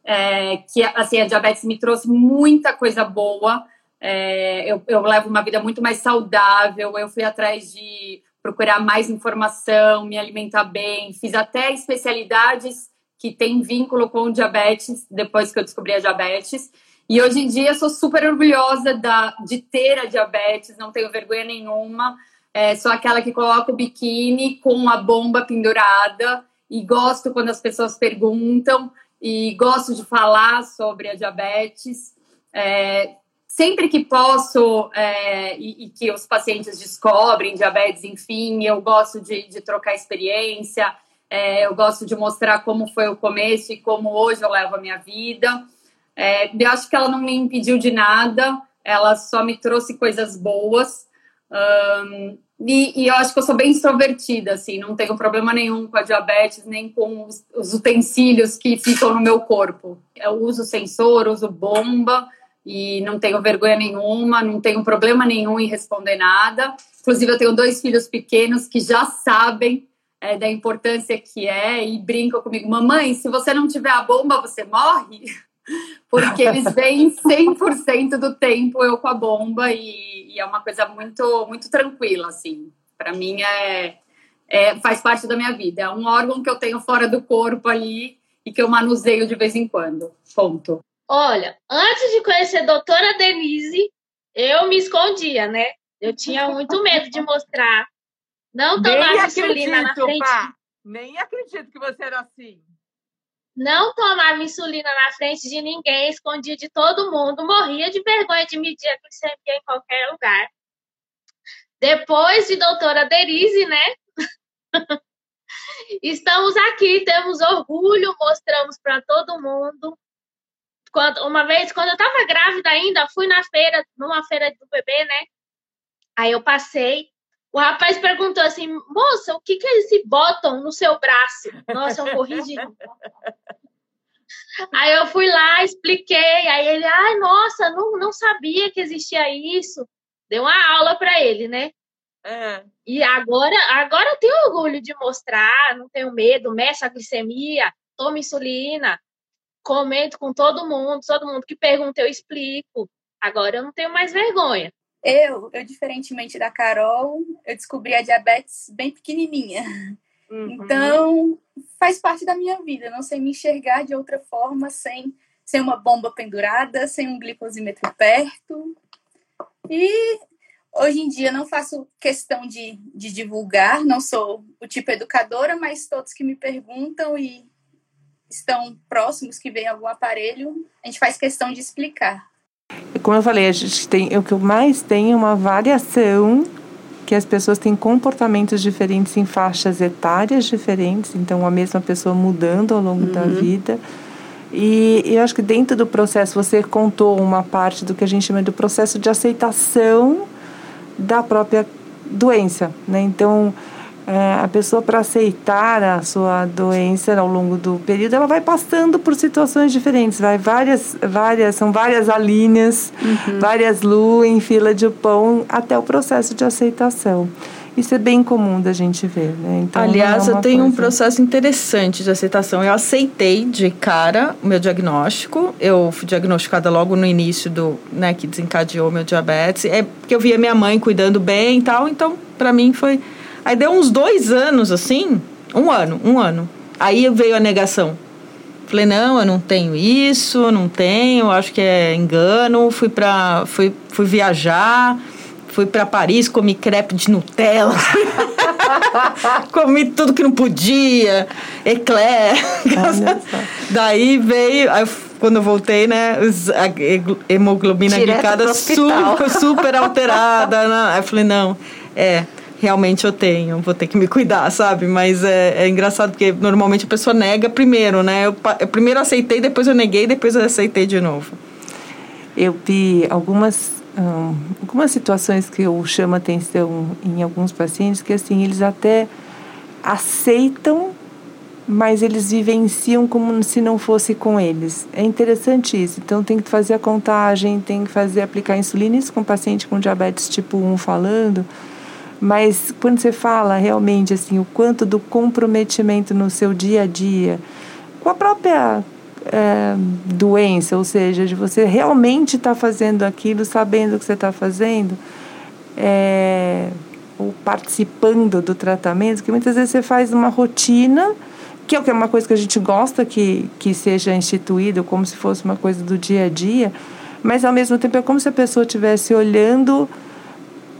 é, que assim, a diabetes me trouxe muita coisa boa. É, eu, eu levo uma vida muito mais saudável. Eu fui atrás de procurar mais informação, me alimentar bem. Fiz até especialidades que têm vínculo com diabetes, depois que eu descobri a diabetes. E hoje em dia sou super orgulhosa da, de ter a diabetes, não tenho vergonha nenhuma. É, sou aquela que coloca o biquíni com a bomba pendurada e gosto quando as pessoas perguntam e gosto de falar sobre a diabetes. É, sempre que posso é, e, e, que os pacientes descobrem diabetes, enfim, eu gosto de, de trocar experiência, é, eu gosto de mostrar como foi o começo e como hoje eu levo a minha vida. É, eu acho que ela não me impediu de nada, ela só me trouxe coisas boas. E, e, eu acho que eu sou bem extrovertida, assim, não tenho problema nenhum com a diabetes, nem com os, os utensílios que ficam no meu corpo. Eu uso sensor, uso bomba e não tenho vergonha nenhuma, não tenho problema nenhum em responder nada. Inclusive, eu tenho dois filhos pequenos que já sabem é, da importância que é e brincam comigo: Mamãe, se você não tiver a bomba, você morre? [LAUGHS] porque eles vêm 100% do tempo eu com a bomba e, e, é uma coisa muito muito tranquila assim. Para mim é, é, faz parte da minha vida. É um órgão que eu tenho fora do corpo ali e que eu manuseio de vez em quando. Ponto. Olha, antes de conhecer a doutora Denise, eu me escondia, né? Eu tinha muito medo de mostrar. Não tomar insulina na frente. Pá. Nem acredito que você era assim não tomava insulina na frente de ninguém, escondia de todo mundo, morria de vergonha de medir a glicemia em qualquer lugar. Depois de doutora Derise, né? [LAUGHS] Estamos aqui, temos orgulho, mostramos para todo mundo. Quando, uma vez, quando eu estava grávida ainda, fui na feira, numa feira do bebê, né? Aí eu passei, o rapaz perguntou assim, moça, o que, que é esse bottom no seu braço? Nossa, eu corri de. [LAUGHS] Aí eu fui lá, expliquei, aí ele, ai, nossa, não, não sabia que existia isso. Deu uma aula para ele, né? É. E agora, agora eu tenho orgulho de mostrar, não tenho medo, meço a glicemia, tomo insulina, comento com todo mundo, todo mundo que pergunta eu explico. Agora eu não tenho mais vergonha. Eu, eu diferentemente da Carol, eu descobri a diabetes bem pequenininha. Uhum. Então, faz parte da minha vida. não sei me enxergar de outra forma sem, sem uma bomba pendurada, sem um glicosímetro perto. E hoje em dia não faço questão de, de divulgar, não sou o tipo educadora, mas todos que me perguntam e estão próximos que veem algum aparelho, a gente faz questão de explicar. Como eu falei, a gente tem o que mais tem é uma variação que as pessoas têm comportamentos diferentes em faixas etárias diferentes, então a mesma pessoa mudando ao longo uhum. da vida. E, e eu acho que dentro do processo você contou uma parte do que a gente chama de processo de aceitação da própria doença, né? Então é, a pessoa para aceitar a sua doença ao longo do período, ela vai passando por situações diferentes, vai várias, várias, são várias alíneas, uhum. várias lu em fila de pão até o processo de aceitação. Isso é bem comum da gente ver, né? Então, Aliás, é eu tenho coisa... um processo interessante de aceitação. Eu aceitei de cara o meu diagnóstico. Eu fui diagnosticada logo no início do, né, que desencadeou meu diabetes. É porque eu via minha mãe cuidando bem e tal. Então, para mim foi Aí deu uns dois anos assim, um ano, um ano. Aí veio a negação. Falei, não, eu não tenho isso, não tenho, acho que é engano. Fui para fui, fui viajar, fui para Paris, comi crepe de Nutella. [LAUGHS] comi tudo que não podia, eclair. [LAUGHS] Daí veio, aí quando eu voltei, né, a hemoglobina glicada super, super alterada. Né? Aí eu falei, não, é, realmente eu tenho, vou ter que me cuidar, sabe? Mas é, é engraçado porque normalmente a pessoa nega primeiro, né? Eu, eu, primeiro aceitei, depois eu neguei, depois eu aceitei de novo. eu vi algumas hum, algumas situações que eu chamo atenção em alguns pacientes que assim eles até aceitam mas eles vivenciam como se não fosse com eles. É interessante isso. Então tem que fazer a contagem, tem que fazer aplicar insulina, isso com paciente com diabetes tipo 1 falando. Mas quando você fala realmente assim, o quanto do comprometimento no seu dia a dia, com a própria é, doença, ou seja, de você realmente estar tá fazendo aquilo, sabendo o que você está fazendo, é, ou participando do tratamento, que muitas vezes você faz uma rotina que é uma coisa que a gente gosta que, que seja instituído como se fosse uma coisa do dia a dia, mas ao mesmo tempo é como se a pessoa estivesse olhando,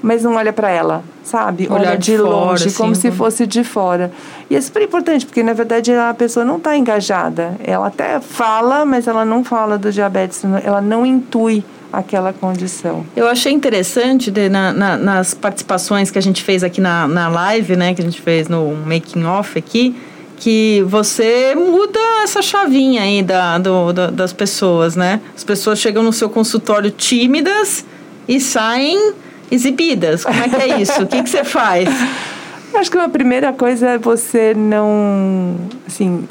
mas não olha para ela, sabe? Olhar olha de, de longe, fora, como assim, se fosse de fora. E é super importante, porque na verdade a pessoa não está engajada. Ela até fala, mas ela não fala do diabetes, ela não intui aquela condição. Eu achei interessante de, na, na, nas participações que a gente fez aqui na, na live, né, que a gente fez no making off aqui, que você muda essa chavinha aí da, do, da, das pessoas, né? As pessoas chegam no seu consultório tímidas e saem exibidas. Como é que é isso? o que, que você faz? [LAUGHS] Acho que uma primeira coisa é você não, assim,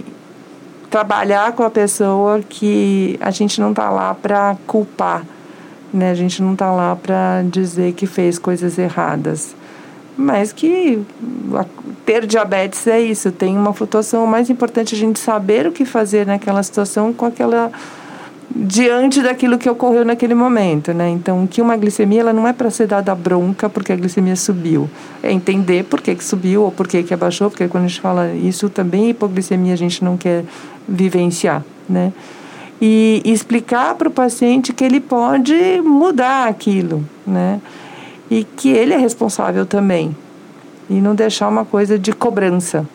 trabalhar com a pessoa que a gente não tá lá para culpar, né? A gente não tá lá para dizer que fez coisas erradas mas que ter diabetes é isso, tem uma flutuação. O mais importante é a gente saber o que fazer naquela situação com aquela diante daquilo que ocorreu naquele momento, né? Então, que uma glicemia ela não é para ser dada bronca porque a glicemia subiu, é entender por que, que subiu ou por que, que abaixou, porque quando a gente fala isso também hipoglicemia a gente não quer vivenciar, né? E explicar para o paciente que ele pode mudar aquilo, né? e que ele é responsável também. E não deixar uma coisa de cobrança,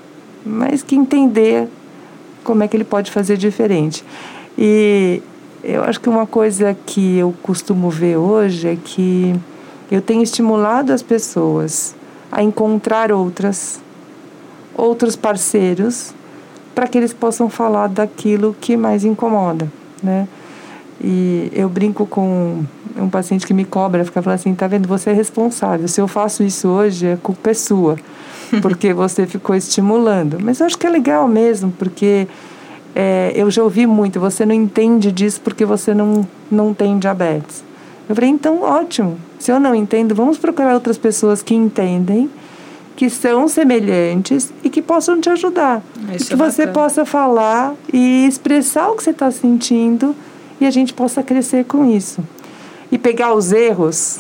mas que entender como é que ele pode fazer diferente. E eu acho que uma coisa que eu costumo ver hoje é que eu tenho estimulado as pessoas a encontrar outras, outros parceiros, para que eles possam falar daquilo que mais incomoda, né? E eu brinco com um paciente que me cobra, fica falando assim, tá vendo, você é responsável. Se eu faço isso hoje, a culpa é sua, [LAUGHS] porque você ficou estimulando. Mas eu acho que é legal mesmo, porque é, eu já ouvi muito, você não entende disso porque você não, não tem diabetes. Eu falei, então ótimo. Se eu não entendo, vamos procurar outras pessoas que entendem, que são semelhantes e que possam te ajudar. Isso que é você possa falar e expressar o que você está sentindo e a gente possa crescer com isso. E pegar os erros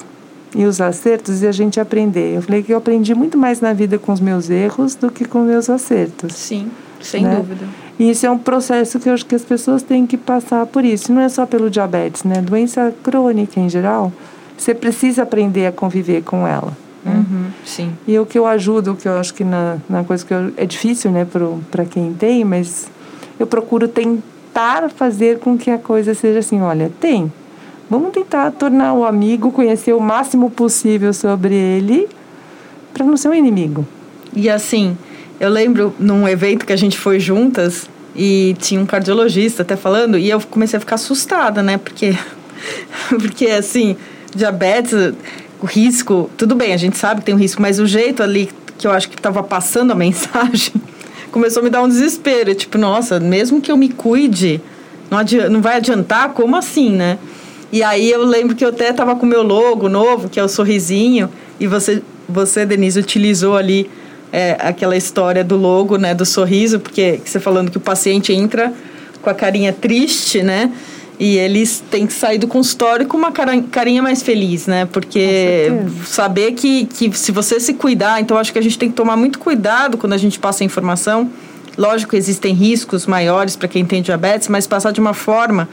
e os acertos e a gente aprender. Eu falei que eu aprendi muito mais na vida com os meus erros do que com meus acertos. Sim, sem né? dúvida. E isso é um processo que eu acho que as pessoas têm que passar por isso. Não é só pelo diabetes, né? Doença crônica em geral, você precisa aprender a conviver com ela. Né? Uhum, sim. E o que eu ajudo, que eu acho que na, na coisa que eu, é difícil, né, para quem tem, mas eu procuro tentar fazer com que a coisa seja assim, olha, tem. Vamos tentar tornar o amigo, conhecer o máximo possível sobre ele, para não ser um inimigo. E assim, eu lembro num evento que a gente foi juntas e tinha um cardiologista até falando, e eu comecei a ficar assustada, né? Porque, [LAUGHS] porque assim, diabetes, o risco, tudo bem, a gente sabe que tem um risco, mas o jeito ali que eu acho que estava passando a [LAUGHS] mensagem começou a me dar um desespero. Tipo, nossa, mesmo que eu me cuide, não, adianta, não vai adiantar? Como assim, né? E aí eu lembro que eu até tava com o meu logo novo, que é o sorrisinho, e você, você Denise, utilizou ali é, aquela história do logo, né, do sorriso, porque você falando que o paciente entra com a carinha triste, né? E eles têm que sair do consultório com uma carinha mais feliz, né? Porque saber que, que se você se cuidar, então acho que a gente tem que tomar muito cuidado quando a gente passa a informação. Lógico que existem riscos maiores para quem tem diabetes, mas passar de uma forma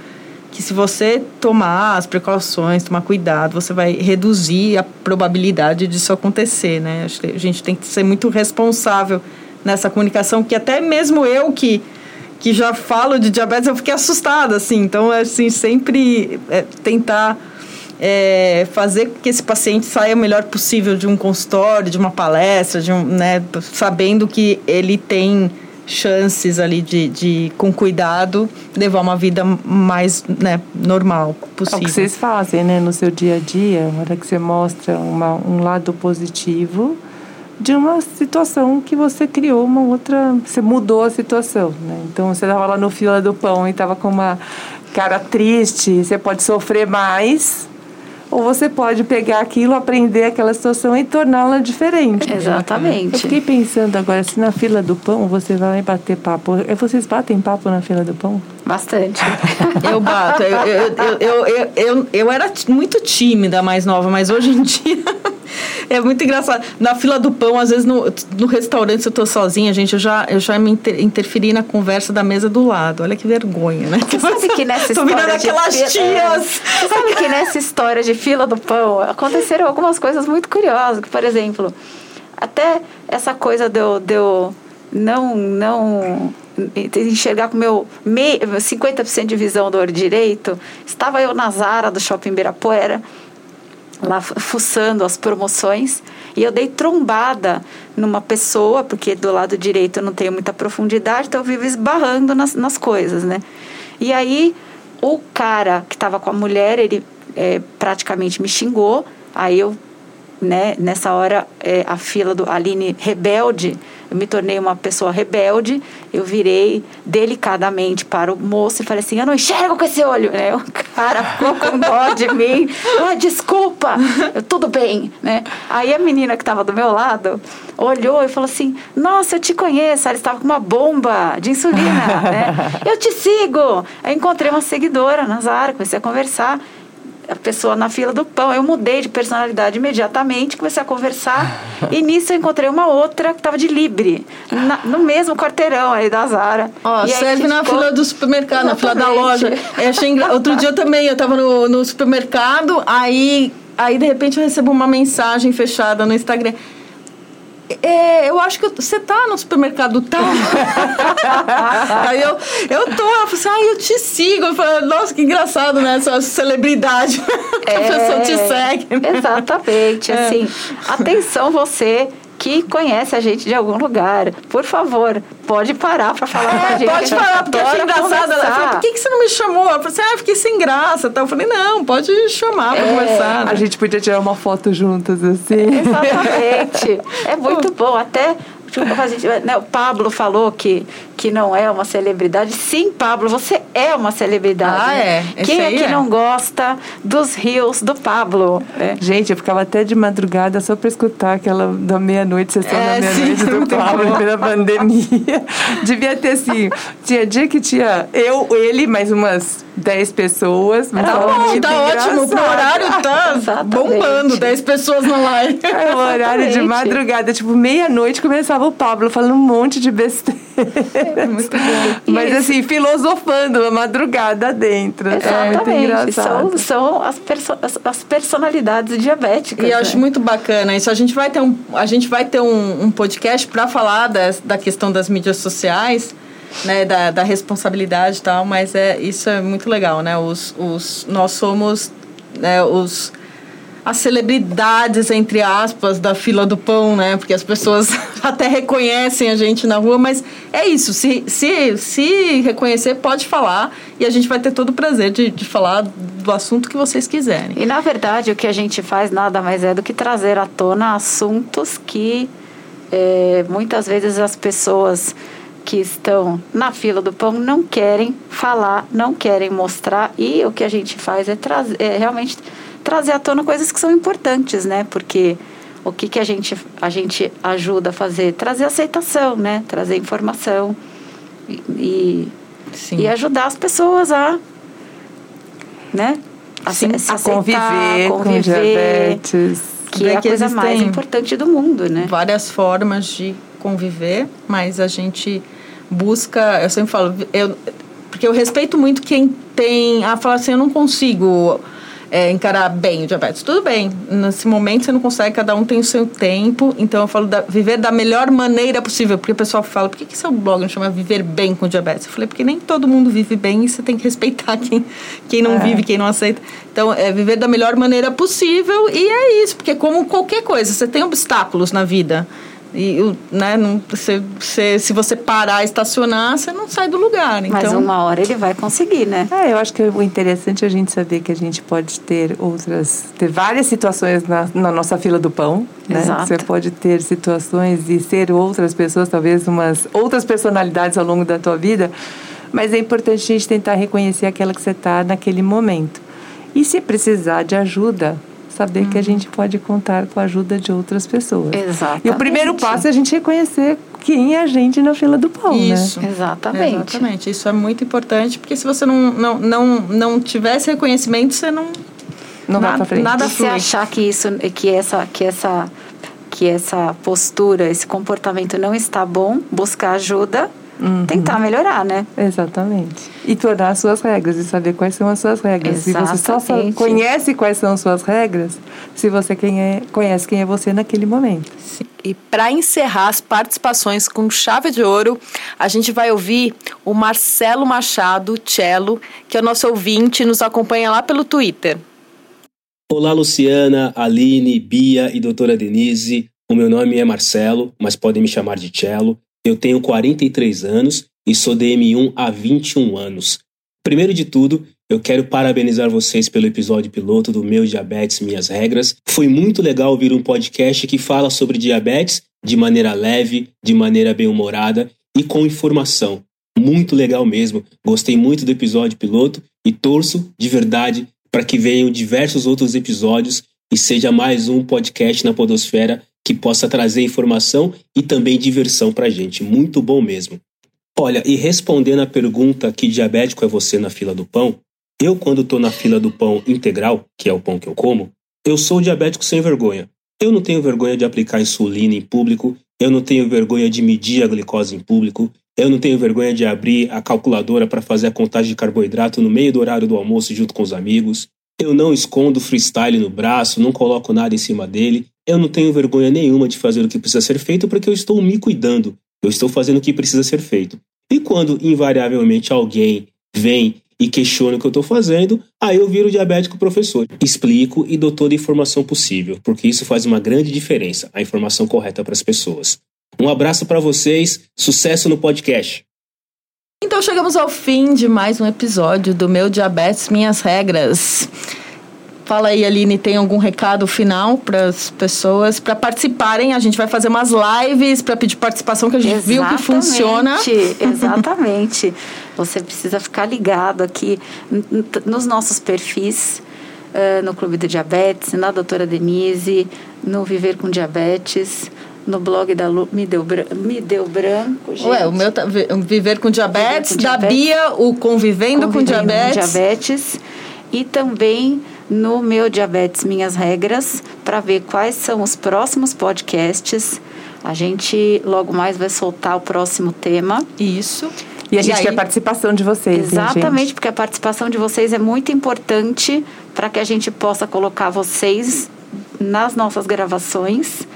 que se você tomar as precauções, tomar cuidado, você vai reduzir a probabilidade disso acontecer, né? A gente tem que ser muito responsável nessa comunicação, que até mesmo eu que que já falo de diabetes, eu fiquei assustada, assim. Então, assim, sempre é, tentar é, fazer que esse paciente saia o melhor possível de um consultório, de uma palestra, de um, né, sabendo que ele tem chances ali de, de com cuidado, levar uma vida mais né, normal possível. É o que vocês fazem, né, no seu dia a dia, na hora que você mostra uma, um lado positivo de uma situação que você criou uma outra, você mudou a situação, né? Então você estava lá no fila do pão e estava com uma cara triste, você pode sofrer mais ou você pode pegar aquilo, aprender aquela situação e torná-la diferente. Exatamente. Eu fiquei pensando agora, se na fila do pão você vai bater papo. É, vocês batem papo na fila do pão? Bastante. [LAUGHS] eu bato. Eu, eu, eu, eu, eu, eu, era muito tímida, mais nova, mas hoje em dia é muito engraçado. Na fila do pão, às vezes no, no restaurante, se eu tô sozinha, gente, eu já, eu já me inter, interferi na conversa da mesa do lado. Olha que vergonha, né? Você sabe que nessa tô história. aquelas de, tias. Você sabe que nessa história de fila do pão aconteceram algumas coisas muito curiosas. Por exemplo, até essa coisa de eu, de eu não, não enxergar com meu 50% de visão do olho direito, estava eu na Zara do Shopping Birapuera lá fuçando as promoções e eu dei trombada numa pessoa, porque do lado direito eu não tenho muita profundidade, então eu vivo esbarrando nas, nas coisas, né? E aí o cara que estava com a mulher, ele é, praticamente me xingou, aí eu, né, nessa hora, é, a fila do Aline Rebelde eu me tornei uma pessoa rebelde, eu virei delicadamente para o moço e falei assim: Eu não enxergo com esse olho. Né? O cara ficou com dó de mim. Ah, desculpa, eu, tudo bem. Né? Aí a menina que estava do meu lado olhou e falou assim: Nossa, eu te conheço. Ela estava com uma bomba de insulina. né? Eu te sigo. Aí encontrei uma seguidora na Zara, comecei a conversar a pessoa na fila do pão. Eu mudei de personalidade imediatamente, comecei a conversar. [LAUGHS] e nisso eu encontrei uma outra que estava de Libre, na, no mesmo quarteirão aí da Zara. Ó, e serve na ficou... fila do supermercado, Exatamente. na fila da loja. Eu achei Outro dia eu também, eu estava no, no supermercado, aí, aí de repente eu recebo uma mensagem fechada no Instagram. É, eu acho que você tá no supermercado tal. [LAUGHS] aí eu, eu tô, eu assim, ah, eu te sigo. Eu falei, nossa, que engraçado, né? Essa celebridade. [LAUGHS] É, a pessoa te segue. Exatamente. É. Assim, atenção você que conhece a gente de algum lugar. Por favor, pode parar para falar é, com a gente. Pode parar, porque achei engraçado. Ela falou, por que, que você não me chamou? Eu falei assim, ah, fiquei sem graça. Então, eu falei, não, pode chamar para é, conversar. Né? A gente podia tirar uma foto juntas, assim. Exatamente. é muito bom. Até né, o Pablo falou que, que não é uma celebridade. Sim, Pablo, você é uma celebridade. Ah, é? Quem é que é. não gosta dos rios do Pablo? É. Gente, eu ficava até de madrugada só para escutar aquela da meia-noite, sessão é, da meia-noite do [LAUGHS] Pablo pela pandemia. [LAUGHS] Devia ter assim. Tinha dia que tinha eu, ele, mais umas 10 pessoas. Mas tá bom, tá ótimo. O horário tá [LAUGHS] bombando 10 pessoas na live. É o horário de madrugada, tipo, meia-noite começava o Pablo falando um monte de besteira. É muito bom. [LAUGHS] Mas assim, filosofando a madrugada dentro. Exatamente. É são, são as, perso as, as, personalidades diabéticas. E eu né? acho muito bacana isso. A gente vai ter um, a gente vai ter um, um podcast para falar da, da questão das mídias sociais né, da, da responsabilidade e tal, mas é, isso é muito legal, né? Os, os, nós somos né, os, as celebridades, entre aspas, da fila do pão, né? Porque as pessoas [LAUGHS] até reconhecem a gente na rua, mas é isso. Se, se, se reconhecer, pode falar e a gente vai ter todo o prazer de, de falar do assunto que vocês quiserem. E, na verdade, o que a gente faz nada mais é do que trazer à tona assuntos que é, muitas vezes as pessoas que estão na fila do pão não querem falar, não querem mostrar e o que a gente faz é, trazer, é realmente trazer à tona coisas que são importantes, né? Porque o que, que a, gente, a gente ajuda a fazer? Trazer aceitação, né? Trazer informação e, e ajudar as pessoas a, né? A, Sim, a, a conviver, conviver com diabetes. Que é a coisa mais importante do mundo, né? Várias formas de conviver, mas a gente busca, eu sempre falo, eu, porque eu respeito muito quem tem, a falar assim, eu não consigo é, encarar bem o diabetes. Tudo bem, nesse momento você não consegue, cada um tem o seu tempo, então eu falo da, viver da melhor maneira possível, porque o pessoal fala, por que, que seu blog não chama Viver Bem com Diabetes? Eu falei, porque nem todo mundo vive bem e você tem que respeitar [LAUGHS] quem, quem não é. vive, quem não aceita. Então, é viver da melhor maneira possível e é isso, porque como qualquer coisa, você tem obstáculos na vida E né, não, se, se, se você parar, estacionar, você não sai do lugar. Então... Mas uma hora ele vai conseguir, né? É, eu acho que o interessante é a gente saber que a gente pode ter outras, ter várias situações na, na nossa fila do pão, né? Exato. Você pode ter situações e ser outras pessoas, talvez umas outras personalidades ao longo da tua vida, mas é importante a gente tentar reconhecer aquela que você está naquele momento. E se precisar de ajuda, saber uhum. que a uhum. gente pode contar com a ajuda de outras pessoas. Exatamente. E o primeiro passo é a gente reconhecer quem é a gente na fila do pão, né? Isso. né? Exatamente. Exatamente. Isso é muito importante, porque se você não, não, não, não tivesse reconhecimento, você não... Não nada, vai pra frente. Nada se achar que isso, que essa, que essa, que essa postura, esse comportamento não está bom, buscar ajuda Uhum. tentar melhorar, né? Exatamente. E tornar as suas regras e saber quais são as suas regras. Exatamente. Se você só conhece quais são as suas regras, se você quem é, conhece quem é você naquele momento. Sim. E para encerrar as participações com chave de ouro, a gente vai ouvir o Marcelo Machado, cello, que é o nosso ouvinte, nos acompanha lá pelo Twitter. Olá, Luciana, Aline, Bia e doutora Denise. O meu nome é Marcelo, mas podem me chamar de Cello. Eu tenho 43 anos e sou DM1 há 21 anos. Primeiro de tudo, eu quero parabenizar vocês pelo episódio piloto do Meu Diabetes Minhas Regras. Foi muito legal ouvir um podcast que fala sobre diabetes de maneira leve, de maneira bem-humorada e com informação. Muito legal mesmo. Gostei muito do episódio piloto e torço de verdade para que venham diversos outros episódios e seja mais um podcast na Podosfera que possa trazer informação e também diversão para a gente. Muito bom mesmo. Olha, e respondendo a pergunta que diabético é você na fila do pão, eu quando estou na fila do pão integral, que é o pão que eu como, eu sou diabético sem vergonha. Eu não tenho vergonha de aplicar insulina em público, eu não tenho vergonha de medir a glicose em público, eu não tenho vergonha de abrir a calculadora para fazer a contagem de carboidrato no meio do horário do almoço junto com os amigos. Eu não escondo freestyle no braço, não coloco nada em cima dele. Eu não tenho vergonha nenhuma de fazer o que precisa ser feito porque eu estou me cuidando. Eu estou fazendo o que precisa ser feito. E quando invariavelmente alguém vem e questiona o que eu estou fazendo, aí eu viro diabético professor. Explico e dou toda a informação possível, porque isso faz uma grande diferença, a informação correta para as pessoas. Um abraço para vocês, sucesso no podcast. Então chegamos ao fim de mais um episódio do Meu Diabetes Minhas Regras. Fala aí, Aline, tem algum recado final para as pessoas para participarem? A gente vai fazer umas lives para pedir participação que a gente exatamente, viu que funciona. [LAUGHS] Exatamente. Você precisa ficar ligado aqui nos nossos perfis. Uh, no Clube do Diabetes, na Doutora Denise, no Viver com Diabetes, no blog da Lu, me deu, me deu branco, gente. Ué, o meu tá, Viver com Diabetes, Viver com da diabetes, Bia, o Convivendo, Convivendo com Diabetes. Com diabetes. E também no meu Diabetes Minhas Regras para ver quais são os próximos podcasts. A gente logo mais vai soltar o próximo tema. Isso. E a gente e aí, quer a participação de vocês. Exatamente, porque a participação de vocês é muito importante para que a gente possa colocar vocês nas nossas gravações.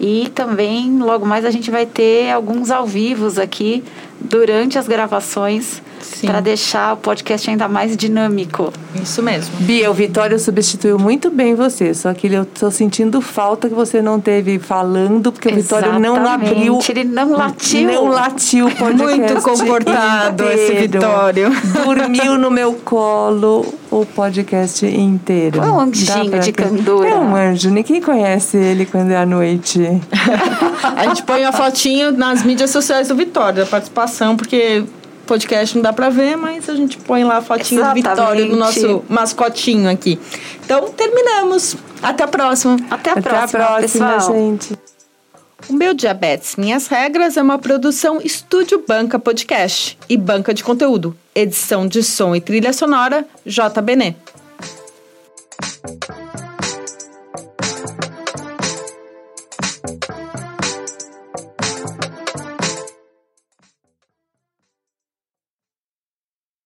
E também, logo mais, a gente vai ter alguns ao vivos aqui durante as gravações para deixar o podcast ainda mais dinâmico. Isso mesmo. Bia, o Vitório substituiu muito bem você, só que eu estou sentindo falta que você não teve falando, porque Exatamente. o Vitório não abriu. Ele não latiu. Não latiu o [LAUGHS] podcast. Muito comportado inteiro. esse Vitório. Dormiu no meu colo o podcast inteiro. É um anjinho de candura. É um anjo, ninguém conhece ele quando é à noite. [LAUGHS] a gente põe a fotinho nas mídias sociais do Vitório, da participação, porque podcast não dá para ver, mas a gente põe lá a fotinho Exatamente. do Vitória no nosso mascotinho aqui. Então, terminamos. Até a próxima. Até a Até próxima, a próxima pessoal. gente. O Meu Diabetes Minhas Regras é uma produção Estúdio Banca Podcast e Banca de Conteúdo. Edição de som e trilha sonora, JBN.